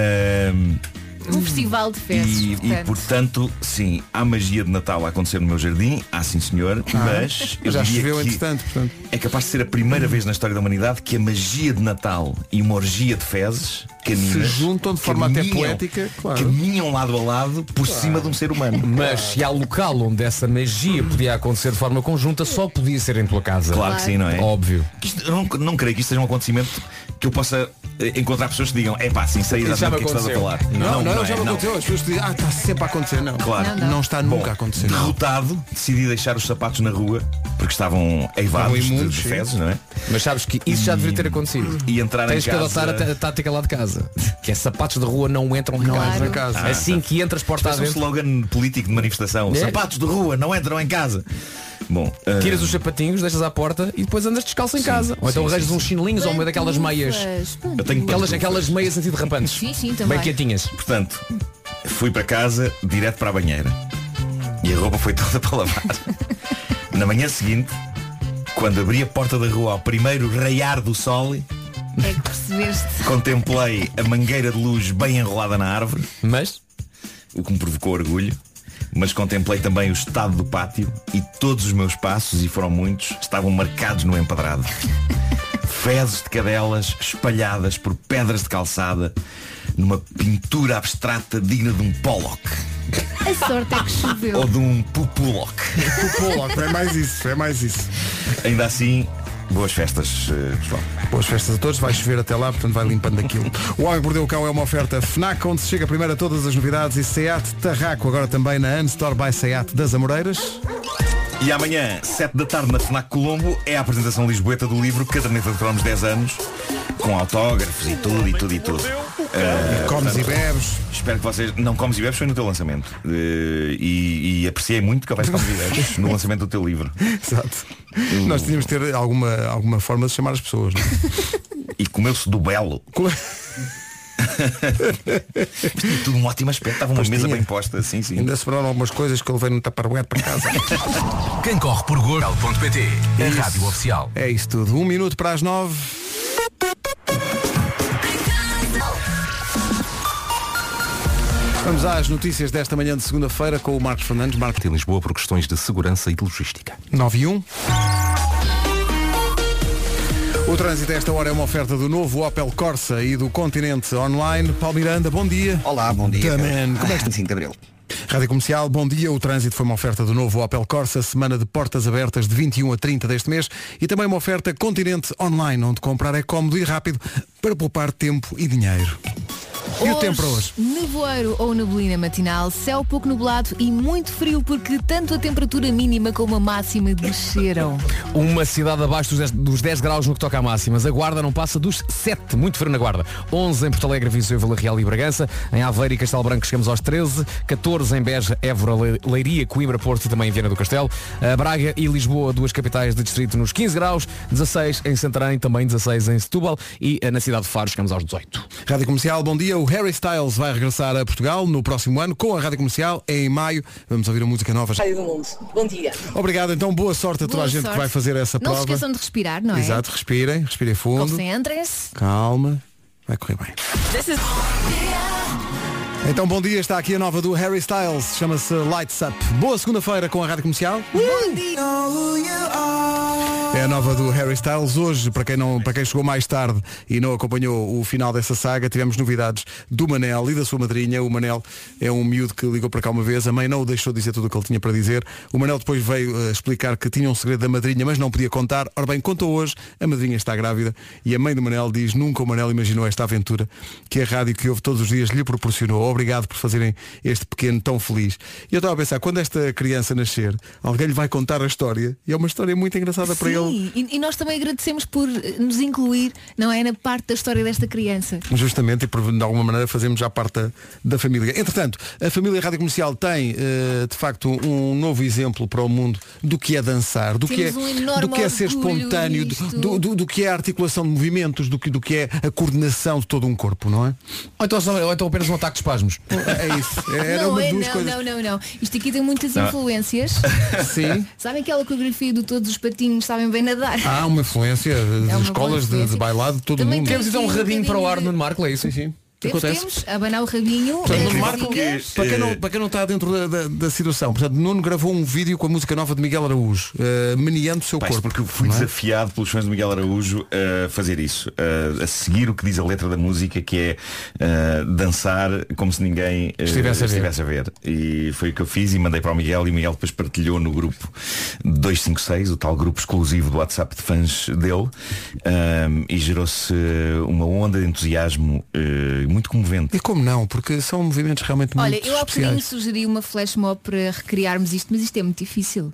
Um festival de fezes. E, e, portanto, sim, há magia de Natal a acontecer no meu jardim, há sim senhor, Ah, mas [LAUGHS] eu já choveu entretanto, portanto. é capaz de ser a primeira vez na história da humanidade que a magia de Natal e uma orgia de fezes caninas Se juntam de forma até caminham- poética, claro. caminham lado a lado por cima de um ser humano. Mas se há local onde essa magia podia acontecer de forma conjunta, só podia ser em tua casa. Claro que sim, não é? Óbvio. Isto- eu não, não creio que isto seja um acontecimento que eu possa eh, encontrar pessoas que digam, é pá, sim, sei exatamente o que é que estás a falar. aconteceu. Não, não, já é, me aconteceu. As pessoas dizem, ah, está sempre a acontecer. Não, Claro. não, está nunca a acontecer. Derrotado, decidi deixar os sapatos na rua porque estavam eivados de, imundos, de sim. fezes, não é? Mas sabes que isso já deveria ter acontecido. E entrar Tens em que casa... adotar a tá- a tática lá de casa. Que é sapatos de rua não entram em Não casa. em casa. Ah, assim tá. que entras porta Parece um slogan político de manifestação. É. Sapatos de rua não entram em casa. Bom, eh, tiras os sapatinhos, deixas à porta e depois andas descalço em casa. Ou então sim, arranjas sim, uns chinelinhos ou uma daquelas meias. Eu tenho Aquelas, aquelas meias antiderrapantes. Sim, sim, também. Bem quietinhas. Portanto, fui para casa direto para a banheira. E a roupa foi [LAUGHS] toda para lavar. Na manhã seguinte, quando abri a porta da rua ao primeiro raiar do sol, É que percebeste. contemplei a mangueira de luz bem enrolada na árvore. Mas? O que me provocou orgulho. Mas contemplei também o estado do pátio e todos os meus passos, e foram muitos, estavam marcados no empedrado. [LAUGHS] Fezes de cadelas espalhadas por pedras de calçada numa pintura abstrata digna de um Pollock A sorte é que choveu. ou de um Pupulok. Pupolock, é mais isso, é mais isso. Ainda assim, boas festas, eh, pessoal. Boas festas a todos, vai chover até lá, portanto vai limpando aquilo. O Homem Mordeu o Cão é uma oferta FNAC, onde se chega primeiro a todas as novidades e SEAT Tarraco, agora também na Unstore by SEAT das Amoreiras. E amanhã, 7 da tarde, na FNAC Colombo, é a apresentação lisboeta do livro Caderneta de Cromos 10 anos, com autógrafos e tudo, e tudo, e tudo. Eh, Comes e portanto, bebes. Espero que vocês. Não comes e bebes foi no teu lançamento. Eh, e, e apreciei muito que houvesse comes e bebes no lançamento do teu livro. [LAUGHS] Exato. Nós tínhamos de ter alguma, alguma forma de chamar as pessoas. não é? E comeu-se do belo. [LAUGHS] Mas tinha tudo um ótimo aspecto, estava uma Pois mesa tinha. bem posta, sim, sim. Ainda sobraram algumas coisas que eu levei no Tupperware para casa. [LAUGHS] Quem corre por Gorel.pt A Isso. rádio oficial. É isso tudo. Um minuto para as nove. Vamos às notícias desta manhã de segunda-feira com o Marcos Fernandes. Marcos Em Lisboa por questões de segurança e de logística. 9 e 1. O trânsito a esta hora é uma oferta do novo Opel Corsa e do Continente Online. Paulo Miranda, bom dia. Olá, bom dia. Também. Como é que 5 de Abril. Rádio Comercial, bom dia. O trânsito foi uma oferta do novo Opel Corsa, semana de portas abertas de 21 a 30 deste mês e também uma oferta Continente Online, onde comprar é cómodo e rápido para poupar tempo e dinheiro. E o tempo para hoje? Nevoeiro ou neblina matinal, céu pouco nublado e muito frio porque tanto a temperatura mínima como a máxima desceram. Uma cidade abaixo dos 10, dos 10 graus no que toca a máximas. A Guarda não passa dos 7, muito frio na Guarda. 11 em Porto Alegre, Viseu, Vila Real e Bragança. Em Aveiro e Castelo Branco chegamos aos 13. 14 em Beja, Évora, Le- Leiria, Coimbra, Porto e também em Viana do Castelo. A Braga e Lisboa, duas capitais de distrito nos 15 graus. 16 em Santarém, também 16 em Setúbal. E eh, na cidade de Faro chegamos aos 18. Rádio Comercial, bom dia. O Harry Styles vai regressar a Portugal no próximo ano com a Rádio Comercial em maio. Vamos ouvir a música nova. Rádio do Mundo. Bom dia. Obrigado, então boa sorte a toda Boa a gente sorte. que vai fazer essa Não se prova. esqueçam de respirar, não é? Exato, respirem, respirem fundo. Concentrem-se. Calma, vai correr bem. Então bom dia, está aqui a nova do Harry Styles, chama-se Lights Up. Boa segunda-feira com a Rádio Comercial. Dia. É a nova do Harry Styles. Hoje, para quem, não, para quem chegou mais tarde e não acompanhou o final dessa saga, tivemos novidades do Manel e da sua madrinha. O Manel é um miúdo que ligou para cá uma vez. A mãe não o deixou dizer tudo o que ele tinha para dizer. O Manel depois veio eh, explicar que tinha um segredo da madrinha, mas não podia contar. Ora bem, contou hoje, a madrinha está grávida e a mãe do Manel diz, nunca o Manel imaginou esta aventura que a rádio que ouve todos os dias lhe proporcionou. Obrigado por fazerem este pequeno tão feliz. E eu estava a pensar, quando esta criança nascer, alguém lhe vai contar a história e é uma história muito engraçada para ele. Sim, e, e nós também agradecemos por eh, nos incluir, não é, na parte da história desta criança. Justamente, e por, de alguma maneira fazemos já parte da, da família. Entretanto, a família Rádio Comercial tem, eh, de facto, um novo exemplo para o mundo do que é dançar, do que é, um do que é ser espontâneo, do, do, do- do que é a articulação de movimentos, do que, do que é a coordenação de todo um corpo, não é? Ou então, ou então apenas um ataque de espasmos. É isso. Era não uma é, duas não, coisas. não, não, não. Isto aqui tem muitas Não. influências. [LAUGHS] Sim. Sabem aquela coreografia do todos os patinhos sabem bem nadar? Há uma influência de É uma escolas de, de bailado de todo o Também mundo. temos então um rabinho para o ar no Marco, é isso? Sim, sim. Temos, Acontece. temos, abanar o rabinho. Portanto, eh, Marco, para, quem não, para quem não está dentro da, da- da situação, portanto, Nuno gravou um vídeo com a música nova de Miguel Araújo, eh, meneando o seu corpo. porque eu fui é? desafiado pelos fãs de Miguel Araújo a fazer isso, a, a seguir o que diz a letra da música, que é eh, dançar como se ninguém eh, Estivesse a ver. estivesse a ver. E foi o que eu fiz e mandei para o Miguel e o Miguel depois partilhou no grupo 256, o tal grupo exclusivo do WhatsApp de fãs dele, e gerou-se uma onda de entusiasmo eh, muito comovente. E como não? Porque são movimentos realmente Olha, muito eu há bocadinho sugeri uma flash mob para recriarmos isto, mas isto é muito difícil.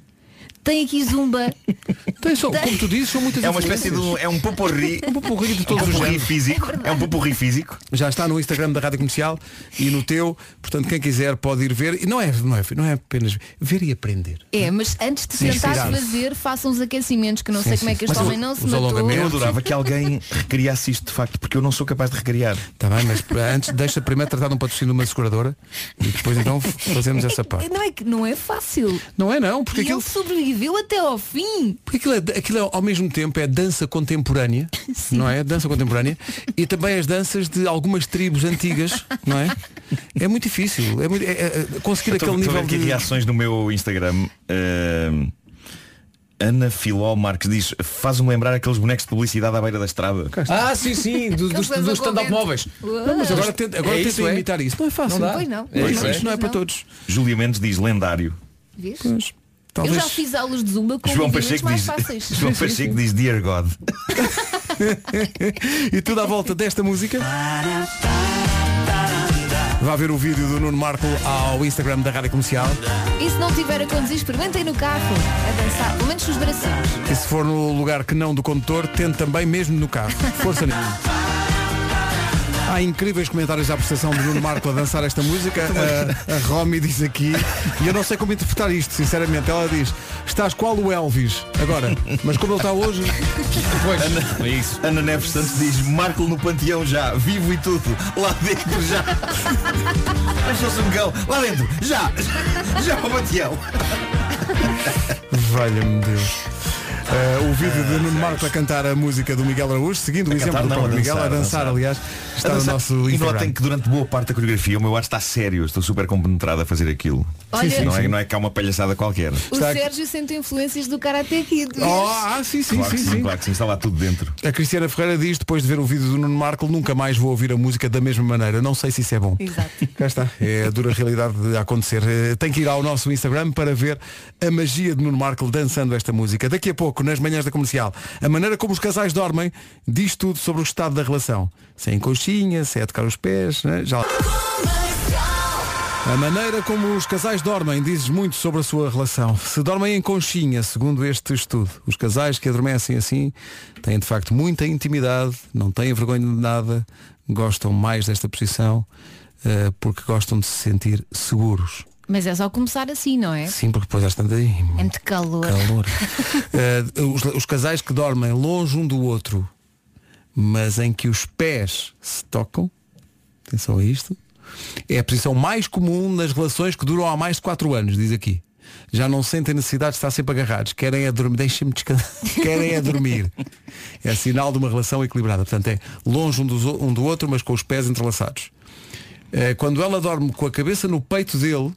Tem aqui zumba. [LAUGHS] Tem só, como tu dizes, são muitas É uma espécie de um, é um poporri, um poporri de um todos os poporri géneros. físico. É um poporri físico. Já está no Instagram da Rádio Comercial e no teu, portanto quem quiser pode ir ver. E não é, não é, não é apenas ver e aprender. É, mas antes de Sim, tentar fazer, façam os aquecimentos, que não Sim, sei como é sim. que este homem não se os matou. alongamentos- Eu adorava que alguém recriasse isto de facto, porque eu não sou capaz de recriar. Está bem, mas antes deixa primeiro tratar de um patrocínio de uma seguradora e depois então fazemos essa [LAUGHS] parte. Não é que não é fácil. Não é não, porque e aquilo, ele sobreviveu até ao fim. porque aquilo, é, aquilo é, ao mesmo tempo é dança contemporânea, [LAUGHS] não é? Dança contemporânea e também as danças de algumas tribos antigas, não é? É muito difícil, é, muito- é- é- é conseguir Eu aquele a nível aqui de reações no meu Instagram. Ahm, Ana Filol Marques diz Faz-me lembrar aqueles bonecos de publicidade à beira da estrada Ah, sim, sim, do- dos, dos stand-up móveis. Não, mas agora tenta, agora É tenta isso, é? imitar isso. Não é fácil. Não dá? Pois não. É Pois isso, não. é? Isto não é para todos. Júlia Mendes diz lendário Vês? Pois, Eu talvez. já fiz aulas de zumba com João Pacheco mais diz fáceis. João [LAUGHS] Pacheco diz Dear God [LAUGHS] e tudo à volta desta música. Vá ver o vídeo do Nuno Marco ao Instagram da Rádio Comercial. E se não tiver a conduzir, experimentem no carro a dançar, pelo menos os bracinhos. E se for no lugar que não do condutor, tente também mesmo no carro. Força nisso. Há incríveis comentários à prestação de Nuno Marco a dançar esta música. A, a Romy diz aqui, e eu não sei como interpretar isto, sinceramente. Ela diz, estás qual o Elvis agora, mas como ele está hoje, Ana, É isso. Ana Neves Santos diz Marco no panteão já, vivo e tudo Lá dentro já Mas fosse um cão, lá dentro, já Já para o panteão valha-me Deus. Uh, o vídeo de Nuno Marco a cantar a música do Miguel Araújo, seguindo o A exemplo cantar, do não, próprio a Miguel, a dançar, a dançar, dançar. aliás, está A no dançar. nosso E Instagram. notem que durante boa parte da coreografia o meu ar está sério, estou super compenetrado a fazer aquilo. Olha- Sim, sim, não, sim. É, não é que há uma palhaçada qualquer. O Está aqui- Sérgio sente influências do Karate Kid. Oh, ah, sim, sim, claro, sim, sim. claro que sim, está lá tudo dentro. A Cristiana Ferreira diz, depois de ver o vídeo do Nuno Marco, nunca mais vou ouvir a música da mesma maneira. Não sei se isso é bom. Exato. [LAUGHS] Cá está. É a dura realidade de acontecer. Eh, Tem que ir ao nosso Instagram para ver a magia de Nuno Marco dançando esta música. Daqui a pouco, nas manhãs da comercial, a maneira como os casais dormem diz tudo sobre o estado da relação. Se é em conchinha, se é a tocar os pés, né? já. A maneira como os casais dormem diz muito sobre a sua relação. Se dormem em conchinha, segundo este estudo, os casais que adormecem assim têm de facto muita intimidade, não têm vergonha de nada, gostam mais desta posição eh, porque gostam de se sentir seguros. Mas é só começar assim, não é? Sim, porque depois estão aí. É muito calor. Calor. [LAUGHS] Eh, os, os casais que dormem longe um do outro, mas em que os pés se tocam, atenção a isto, é a posição mais comum nas relações que duram há mais de 4 anos, diz aqui. Já não sentem necessidade de estar sempre agarrados. Querem é dormir. Deixem-me descansar. [LAUGHS] Querem é dormir. É sinal de uma relação equilibrada. Portanto, é longe um, dos um do outro, mas com os pés entrelaçados. Eh, Quando ela dorme com a cabeça no peito dele,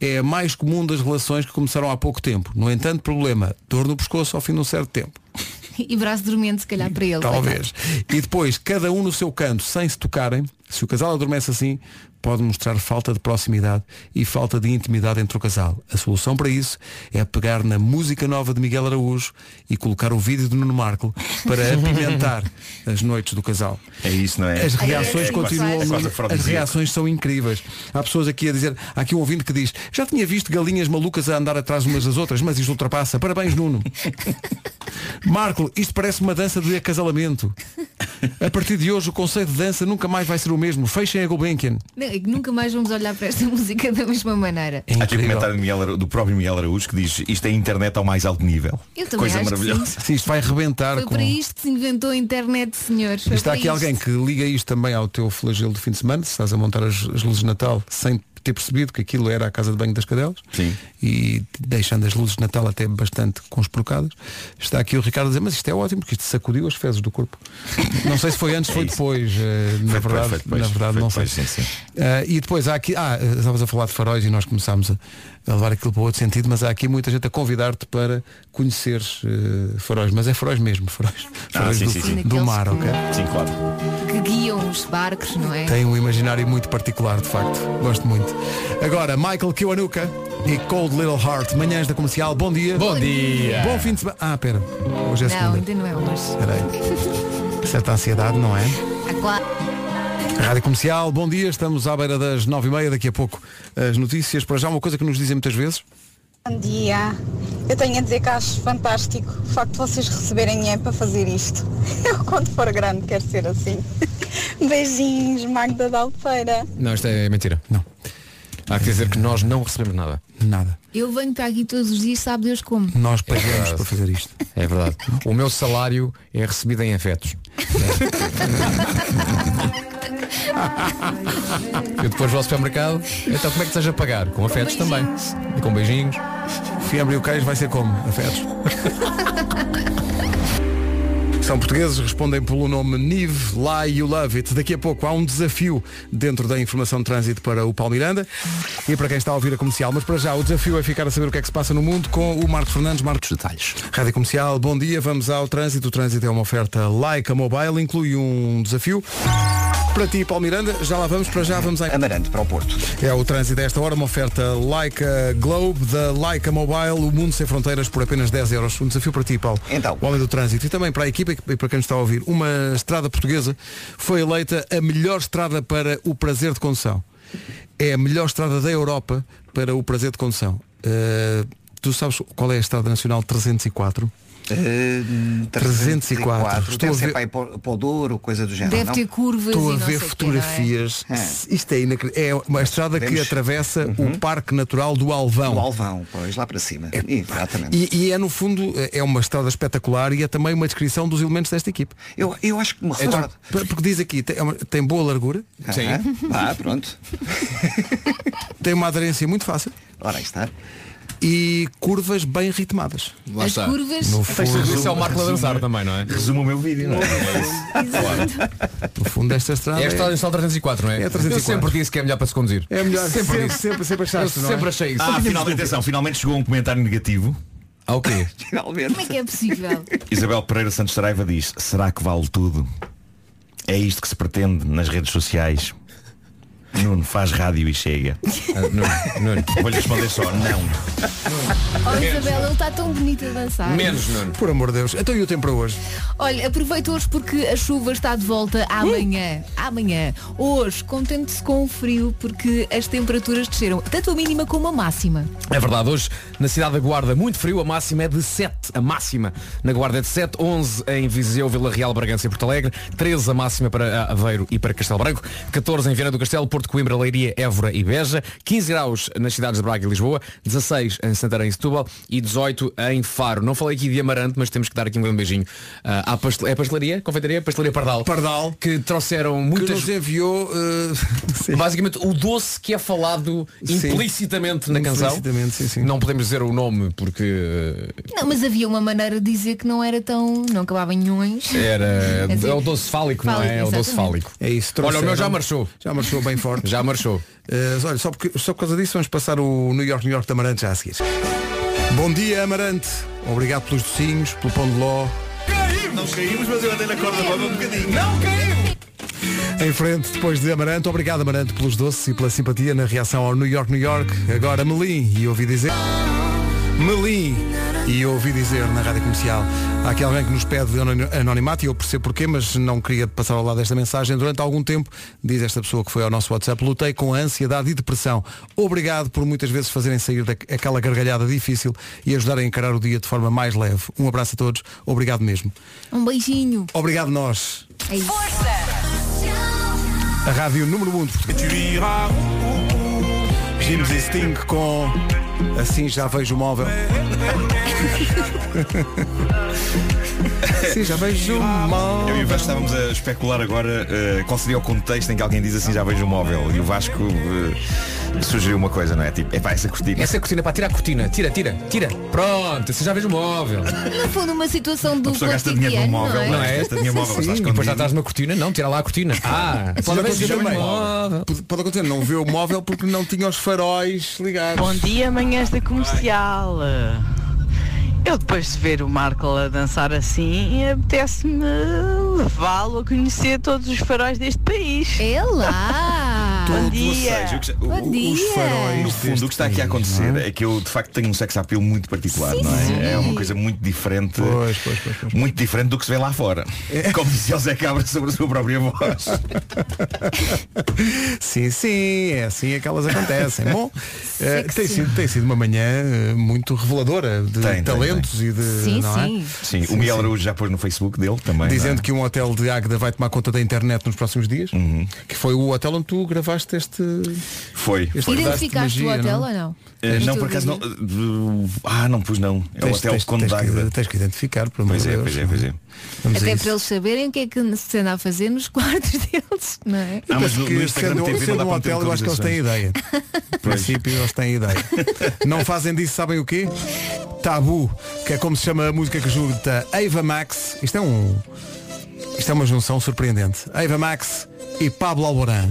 é a mais comum das relações que começaram há pouco tempo. No entanto, problema, dor no pescoço ao fim de um certo tempo. [LAUGHS] E braço dormente, se calhar, para ele. Talvez. E depois, cada um no seu canto, sem se tocarem, se o casal adormece assim, pode mostrar falta de proximidade e falta de intimidade entre o casal. A solução para isso é pegar na música nova de Miguel Araújo e colocar o vídeo de Nuno Marco para apimentar as noites do casal. É isso, não é? As reações É continuam. é quase as reações são incríveis. Há pessoas aqui a dizer, há aqui um ouvinte que diz, já tinha visto galinhas malucas a andar atrás umas das outras, mas isto ultrapassa. Parabéns, Nuno. Marco, isto parece uma dança de acasalamento. A partir de hoje o conceito de dança nunca mais vai ser o mesmo. Fechem a Gulbenkian. Não, é que nunca mais vamos olhar para esta [LAUGHS] música da mesma maneira. É Há aqui um comentário do, Miguel do próprio Miguel Araújo que diz isto é internet ao mais alto nível. Eu também Coisa acho que maravilhosa. Sim, isto vai rebentar Foi com. para isto que se inventou a internet, senhores. Foi Está aqui isto. alguém que liga isto também ao teu flagelo de fim de semana, se estás a montar as, as luzes de Natal sem ter percebido que aquilo era a casa de banho das cadelas Sim. E deixando as luzes de Natal até bastante conspurcadas. Está aqui o Ricardo a dizer, mas isto é ótimo, porque isto sacudiu as fezes do corpo. [LAUGHS] Não sei se foi antes, É foi depois, eh, na Foi depois, verdade, foi depois, na verdade foi não depois, sei. sim, sim. Eh, e depois há aqui, ah, estavas a falar de faróis e nós começámos a, a levar aquilo para outro sentido, mas há aqui muita gente a convidar-te para conheceres eh, faróis, mas é faróis mesmo, faróis, Ah, [LAUGHS] faróis sim, do, sim, sim. do mar, ok? Sim, claro. Que guiam os barcos, não é? Tem um imaginário muito particular, de facto. Gosto muito. Agora, Michael Kiwanuka e Cold Little Heart, manhãs da comercial. Bom dia. Bom dia. Bom fim de semana. Ah, pera. Hoje é não, segunda. ainda não é hoje. Espera aí. Certa ansiedade, não é? Claro. Rádio Comercial, bom dia. Estamos à beira das nove e meia. Daqui a pouco as notícias. Para já, uma coisa que nos dizem muitas vezes. Bom dia. Eu tenho a dizer que acho fantástico o facto de vocês receberem dinheiro para fazer isto. [LAUGHS] Eu, quando for grande, quero ser assim. [LAUGHS] Beijinhos, Magda da Alfeira. Não, isto é mentira. Não. Há que dizer que nós não recebemos nada. Nada. Eu venho para aqui todos os dias, sabe Deus como. Nós É pagamos verdade. para fazer isto. É verdade. O meu salário é recebido em afetos. Eu depois vou ao supermercado, então como é que estás a pagar? Com afetos também. E com beijinhos. Fiambre e o queijo vai ser como? Afetos. [LAUGHS] São portugueses, respondem pelo nome Nive, Lie You Love It. Daqui a pouco há um desafio dentro da informação de trânsito para o Palmiranda e para quem está a ouvir a comercial. Mas para já o desafio é ficar a saber o que é que se passa no mundo com o Marcos Fernandes. Marcos Detalhes. Rádio Comercial, bom dia, vamos ao trânsito. O trânsito é uma oferta Leica Mobile, inclui um desafio. Para ti, Paulo Miranda, já lá vamos, para já vamos a... Amarante para o Porto. É o trânsito desta hora, uma oferta Leica Globe, da Leica Mobile, o mundo sem fronteiras por apenas 10 euros. Um desafio para ti, Paulo. Então. O homem do trânsito. E também para a equipa e para quem nos está a ouvir. Uma estrada portuguesa foi eleita a melhor estrada para o prazer de condução. É a melhor estrada da Europa para o prazer de condução. Uh, tu sabes qual é a estrada nacional 304? Uh, 304. Estou Deve a ser ver- para ir para para o Douro, coisa do género. Deve não? ter curvas Estou e a não ver quê, fotografias. não Isto é inacreditável. É uma estrada que atravessa o Parque Natural do Alvão. O Alvão, pois, lá para cima. Exatamente. E, e é no fundo é uma estrada espetacular e é também uma descrição dos elementos desta equipe. Eu, eu acho que me Então, recordo. porque diz aqui, tem, é tem boa largura, Ah, ah, pronto. [LAUGHS] tem uma aderência muito fácil Ora, aí está. E curvas bem ritmadas. Lá As está. curvas. No Isso fundo, é o Marco a dançar também, não é? Resumo o meu vídeo, não é? no fundo desta estrada É a é, estrada nacional 304, não é? É 304. Eu sempre disse que é melhor para se conduzir. é melhor. Sempre Sempre, disse. sempre, sempre, achaste, Eu não é? sempre achei isso. Ah, finalmente, atenção, finalmente chegou um comentário negativo. Ah, o quê? [LAUGHS] Finalmente. Como é que é possível? Isabel Pereira Santos Saraiva diz, será que vale tudo? É isto que se pretende nas redes sociais? Nuno, faz rádio e chega. Ah, Nuno, Nuno. Vou-lhe responder só, não. Oh Isabela, ele está tão bonito a dançar. Menos, Nuno. Por amor de Deus. Então e o tempo para hoje? Olha, aproveita hoje porque a chuva está de volta amanhã. Amanhã. Hoje, contente-se com o frio porque as temperaturas desceram, tanto a mínima como a máxima. É verdade, hoje na cidade da Guarda muito frio, a máxima é de 7, a máxima na Guarda é de 7, 11 em Viseu, Vila Real, Bragança e Porto Alegre, 13 a máxima para Aveiro e para Castelo Branco, 14 em Viana do Castelo, Porto Coimbra, Leiria, Évora e Beja, 15 graus nas cidades de Braga e Lisboa, 16 em Santarém e Setúbal e 18 em Faro. Não falei aqui de Amarante, mas temos que dar aqui um grande beijinho ah, à pastel... é pastelaria, confeitaria, pastelaria Pardal. Pardal. Que trouxeram Que muitas... nos enviou [LAUGHS] uh. Basicamente o doce que é falado Sim. implicitamente na canção. Implicitamente, sim, sim. Não podemos dizer o nome porque eh, Não, mas havia uma maneira de dizer que não era tão. não acabava em nhões. era Quer [LAUGHS] dizer, é o doce fálico, não é? fálico, É o doce fálico. É isso. Olha, o meu já trouxeram- marchou. Já marchou bem forte. Já marchou. Uh, olha, só, porque, só por causa disso vamos passar o New York, New York de Amarante já a seguir. Bom dia, Amarante. Obrigado pelos docinhos, pelo pão de ló. Não caímos, mas eu andei na corda bamba um bocadinho. Não caímos! Em frente, depois de Amarante. Obrigado, Amarante, pelos doces e pela simpatia na reação ao New York, New York. Agora Melim, e ouvi dizer... Melim, e ouvi dizer na rádio comercial. Há aqui alguém que nos pede anoni- anonimato e eu percebo porquê, mas não queria passar ao lado desta mensagem. Durante algum tempo, diz esta pessoa que foi ao nosso WhatsApp, lutei com a ansiedade e depressão. Obrigado por muitas vezes fazerem sair daquela gargalhada difícil e ajudar a encarar o dia de forma mais leve. Um abraço a todos. Obrigado mesmo. Um beijinho. Obrigado nós. É isso. A rádio número 1 um de Portugal. James e Sting com Assim já vejo o móvel. Sim, já vejo o móvel. Eu e o Vasco estávamos a especular agora eh, qual seria o contexto em que alguém diz assim já vejo o móvel. E o Vasco eh, sugeriu uma coisa, não é? Tipo, epá, essa cortina. Essa cortina, pá, tira a cortina, tira, tira, tira. Pronto, você já vês o móvel. No fundo, uma situação do pessoa gasta dinheiro num móvel, não é? não é? Gasta dinheiro móvel, Sim, sim, depois já estás numa cortina, não, tira lá a cortina. Ah, Pode acontecer o também. móvel. Pode, pode acontecer, não vê o móvel porque não tinha os faróis ligados. Bom dia, manhãs da comercial. Eu depois de ver o Marco a dançar assim, apetece-me levá-lo a conhecer todos os faróis deste país. É lá! Bom Ou dia! seja, o que- o- Bom o- dia! os faróis, no fundo, o que está aqui a acontecer é que eu de facto tenho um sex appeal muito particular, Sim, não é? sim. É uma coisa muito diferente, Pois, pois, pois, pois. muito diferente do que se vê lá fora. Como dizia o Zé Cabra sobre a sua própria voz. [LAUGHS] Sim, sim, é assim é que elas acontecem. Bom, [LAUGHS] eh, tem, sido, tem sido uma manhã eh, muito reveladora de Tem, tem, talentos e de. Sim, não é? sim. Sim, o Miguel Araújo já pôs no Facebook dele também. Dizendo é? que um hotel de Águeda vai tomar conta da internet nos próximos dias. Uhum. Que foi o hotel onde tu gravaste este. foi. este foi. Identificaste o magia, hotel não? ou não? No não, por acaso não. eh, Ah, não pus não. É o Tens- hotel tens- Conde tens de que- Águeda. Tens que identificar, por amor Pois é, Deus. pois é, pois é. Vamos Até para eles saberem o que é que se anda a fazer nos [LAUGHS] quartos deles, não é? Ah, mas Penso no, que no Instagram sendo, TV sendo não um hotel, eu acho que eles têm ideia. [LAUGHS] No princípio, eles têm ideia. Não fazem disso, sabem o quê? Tabu, que é como se chama a música que junta Ava Max. Isto é um. Isto é uma junção surpreendente. Ava Max e Pablo Alborán.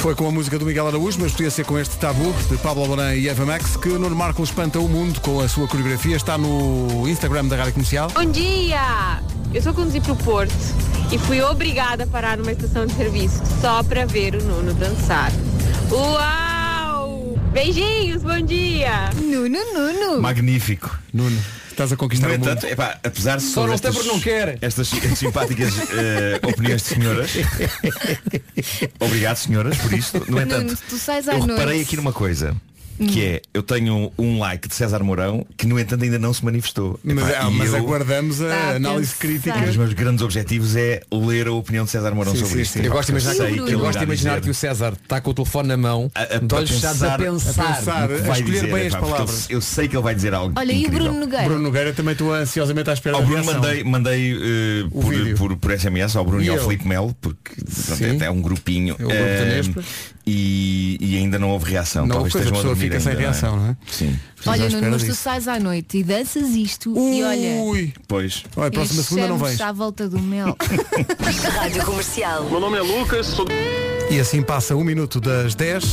Foi com a música do Miguel Araújo, mas podia ser com este tabu de Pablo Alborán e Eva Max, que Nuno Marco espanta o mundo com a sua coreografia. Está no Instagram da Rádio Comercial. Bom dia! Eu só conduzi para o Porto e fui obrigada a parar numa estação de serviço só para ver o Nuno dançar. Uau! Beijinhos, bom dia! Nuno, Nuno! Magnífico. Nuno, estás a conquistar No o mundo. epá, apesar de Só não estas- não quer. Estas [LAUGHS] simpáticas eh, opiniões de senhoras. [LAUGHS] Obrigado, senhoras, por isto. No entanto, Nuno, tu sais à eu noite. reparei aqui numa coisa. Que é, eu tenho um like de César Mourão que no entanto ainda não se manifestou. Mas, Epá, ah, e mas eu- aguardamos a a análise pensar. crítica. Um dos meus grandes objetivos é ler a opinião de César Mourão Sim, sobre sim, isto. sim. Eu gosto de imaginar, sei que, eu gosto de imaginar que o César está com o telefone na mão, A- a- olhos fechados a a pensar. pensar. no que a vai escolher dizer, bem as palavras. Eu, eu sei que ele vai dizer algo Olha, e o incrível. Bruno Nogueira? Bruno Nogueira também estou ansiosamente à espera Ao Bruno mandei, mandei O por, vídeo. por, por SMS ao Bruno E e, ao? Felipe Melo, porque pronto, é, é um grupinho. É o grupo Eh, e, ainda não houve reação. Não, Talvez a estejam pessoa dormir fica sem reação, não é? Sim. Olha, Nuno, mas tu sais à noite e danças isto e olha. Ui, Pois. olha, próxima segunda não vens. à volta do mel. [LAUGHS] [LAUGHS] Rádio Comercial. Meu nome é Lucas, sou E assim passa um minuto das 10.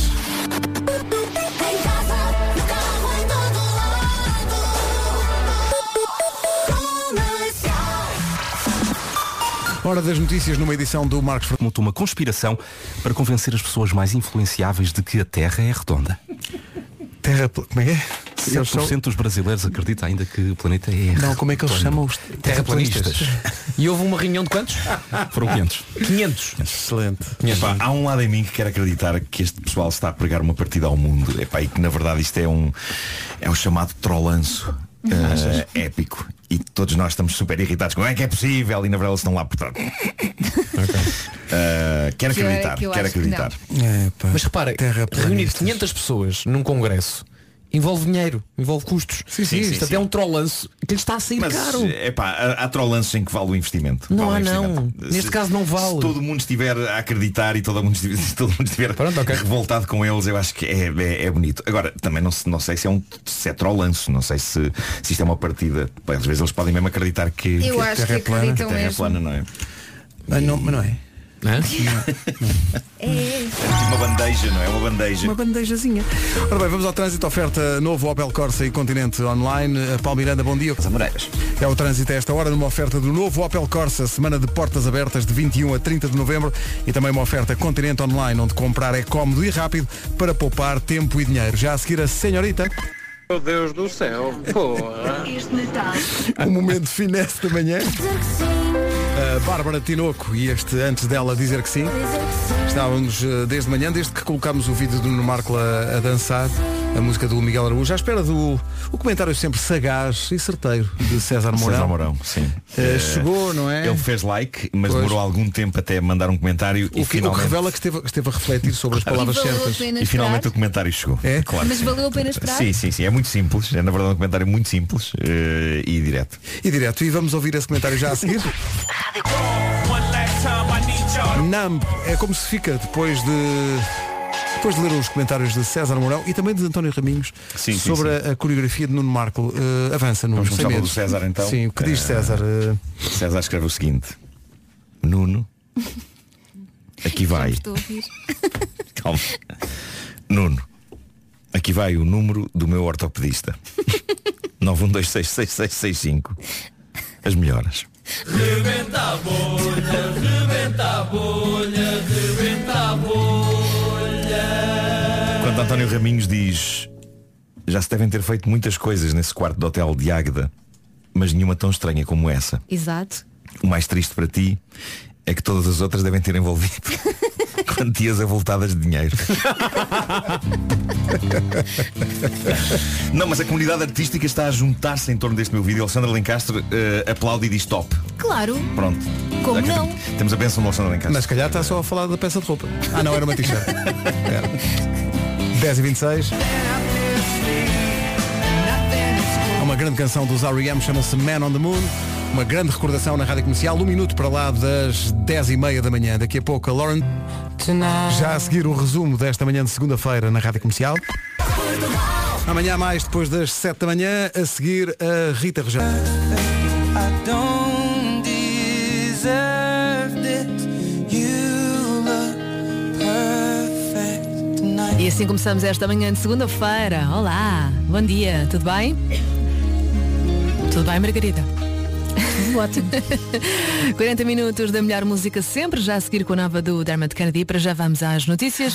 Hora das notícias numa edição do Marcos Fernandes. Montou uma conspiração para convencer as pessoas mais influenciáveis de que a Terra é redonda. Terra. Como é que é? Eles são- 7% dos brasileiros acredita ainda que o planeta é Não, como é que eles chamam os Terraplanistas. [LAUGHS] E houve uma reunião de quantos? Foram 500. 500. Excelente. Epá, há um lado em mim que quer acreditar que este pessoal está a pregar uma partida ao mundo Epá, e que na verdade isto é um é o chamado trollanço eh, épico e todos nós estamos super irritados. Como é que é possível? E na verdade eles estão lá por trás. Eh, quero Que eu- acreditar que eu quero acho que acreditar. É, pá. Mas repara, reunir Terraplanistas. 500 pessoas num congresso envolve dinheiro, envolve custos. Sim, sim, Isto sim, até é sim. um trollanço que lhe está a sair Mas caro. é pá, há, há trollanços em que vale o investimento. Não Vale há, não. Neste Se- caso não vale. Se todo mundo estiver a acreditar e todo mundo estiver, se [LAUGHS] todo mundo estiver Pronto, ok. revoltado com eles, eu acho que é, é, é bonito. Agora, também não, não sei se é um se é trollanço, não sei se, se isto é uma partida. Às vezes eles podem mesmo acreditar que, Eu que acho a Terra que é plana, que Terra é plana, não é? Ah, não, mas não é. Hã? É. Uma bandeja, não é? Uma bandeja. Uma bandejazinha. Ora bem, vamos ao trânsito. Oferta novo Opel Corsa e Continente Online. A Paulo Miranda, bom dia. Amoreiras. É o trânsito a esta hora numa oferta do novo Opel Corsa, semana de portas abertas de 21 a 30 de novembro e também uma oferta Continente Online, onde comprar é cómodo e rápido para poupar tempo e dinheiro. Já a seguir a senhorita, Meu Deus do céu, porra. o momento de finesse da manhã. A Bárbara Tinoco e este antes dela dizer que sim. Estávamos eh, desde manhã, desde que colocámos o vídeo do Nuno Marco a, a dançar, a música do Miguel Araújo, à espera do o comentário sempre sagaz e certeiro de César Mourão. César Mourão, sim. Eh, chegou, não é? Ele fez like, mas Pois. demorou algum tempo até mandar um comentário O e que, o que finalmente, revela que esteve, que esteve a refletir sobre as palavras E certas. e finalmente esperar? o comentário chegou. É? Claro Mas sim. valeu a pena esperar? Sim, sim, sim. É muito simples. É na verdade um comentário muito simples eh, e direto. E direto, e vamos ouvir esse comentário já a seguir. Numb é como se fica depois de depois de ler os comentários de César Mourão e também de António Raminhos Sim, sim, sobre sim. A, a coreografia de Nuno Marco. Eh, avança, Nuno. Vamos começar pelo. César então. Sim, o que diz Eh, César? Eh, César escreve o seguinte. Nuno. Aqui vai. Estou a ouvir. [LAUGHS] Calma. Nuno. Aqui vai o número do meu ortopedista. [LAUGHS] 9126665. As melhoras. Rebenta a bolha, rebenta a bolha, rebenta a bolha. Quando António Raminhos diz Já se devem ter feito muitas coisas nesse quarto de hotel de Águeda Mas nenhuma tão estranha como essa Exato. O mais triste para ti É que todas as outras devem ter envolvido [LAUGHS] [LAUGHS] Quantias avultadas de dinheiro Não, mas a comunidade artística está a juntar-se em torno deste meu vídeo Alexandre Lencastre eh, aplaude e diz top Claro. Pronto Como não? tem- Temos a benção do Alexandre Lencastre mas se calhar está só a falar da peça de roupa. Ah não, era uma t-shirt. [LAUGHS] Era. 10 e 26 Há uma grande canção dos R.E.M. chama-se Man on the Moon. Uma grande recordação na rádio comercial. Um minuto para lá das 10 e meia da manhã. Daqui a pouco a Lauren. Já a seguir o resumo desta manhã de segunda-feira na rádio comercial. Amanhã mais depois das 7 da manhã. A seguir a Rita tonight. E assim começamos esta manhã de segunda-feira. Olá, bom dia, tudo bem? Tudo bem, Margarida? Ótimo. [LAUGHS] 40 minutos da melhor música sempre, já a seguir com a nova do Dermot Kennedy. Para já vamos às notícias.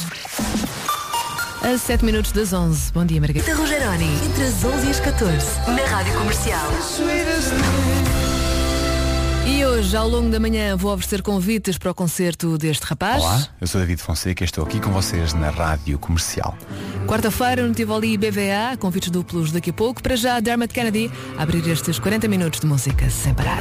A 7 minutos das 11. Bom dia, Margarida. Rogeroni, entre as 11 e as 14, na Rádio Comercial. E hoje, ao longo da manhã, vou oferecer convites para o concerto deste rapaz. Olá, eu sou David Fonseca e estou aqui com vocês na Rádio Comercial. Quarta-feira no Tivoli BVA, convites duplos daqui a pouco. Para já, Dermot Kennedy, abrir estes 40 minutos de música sem parar.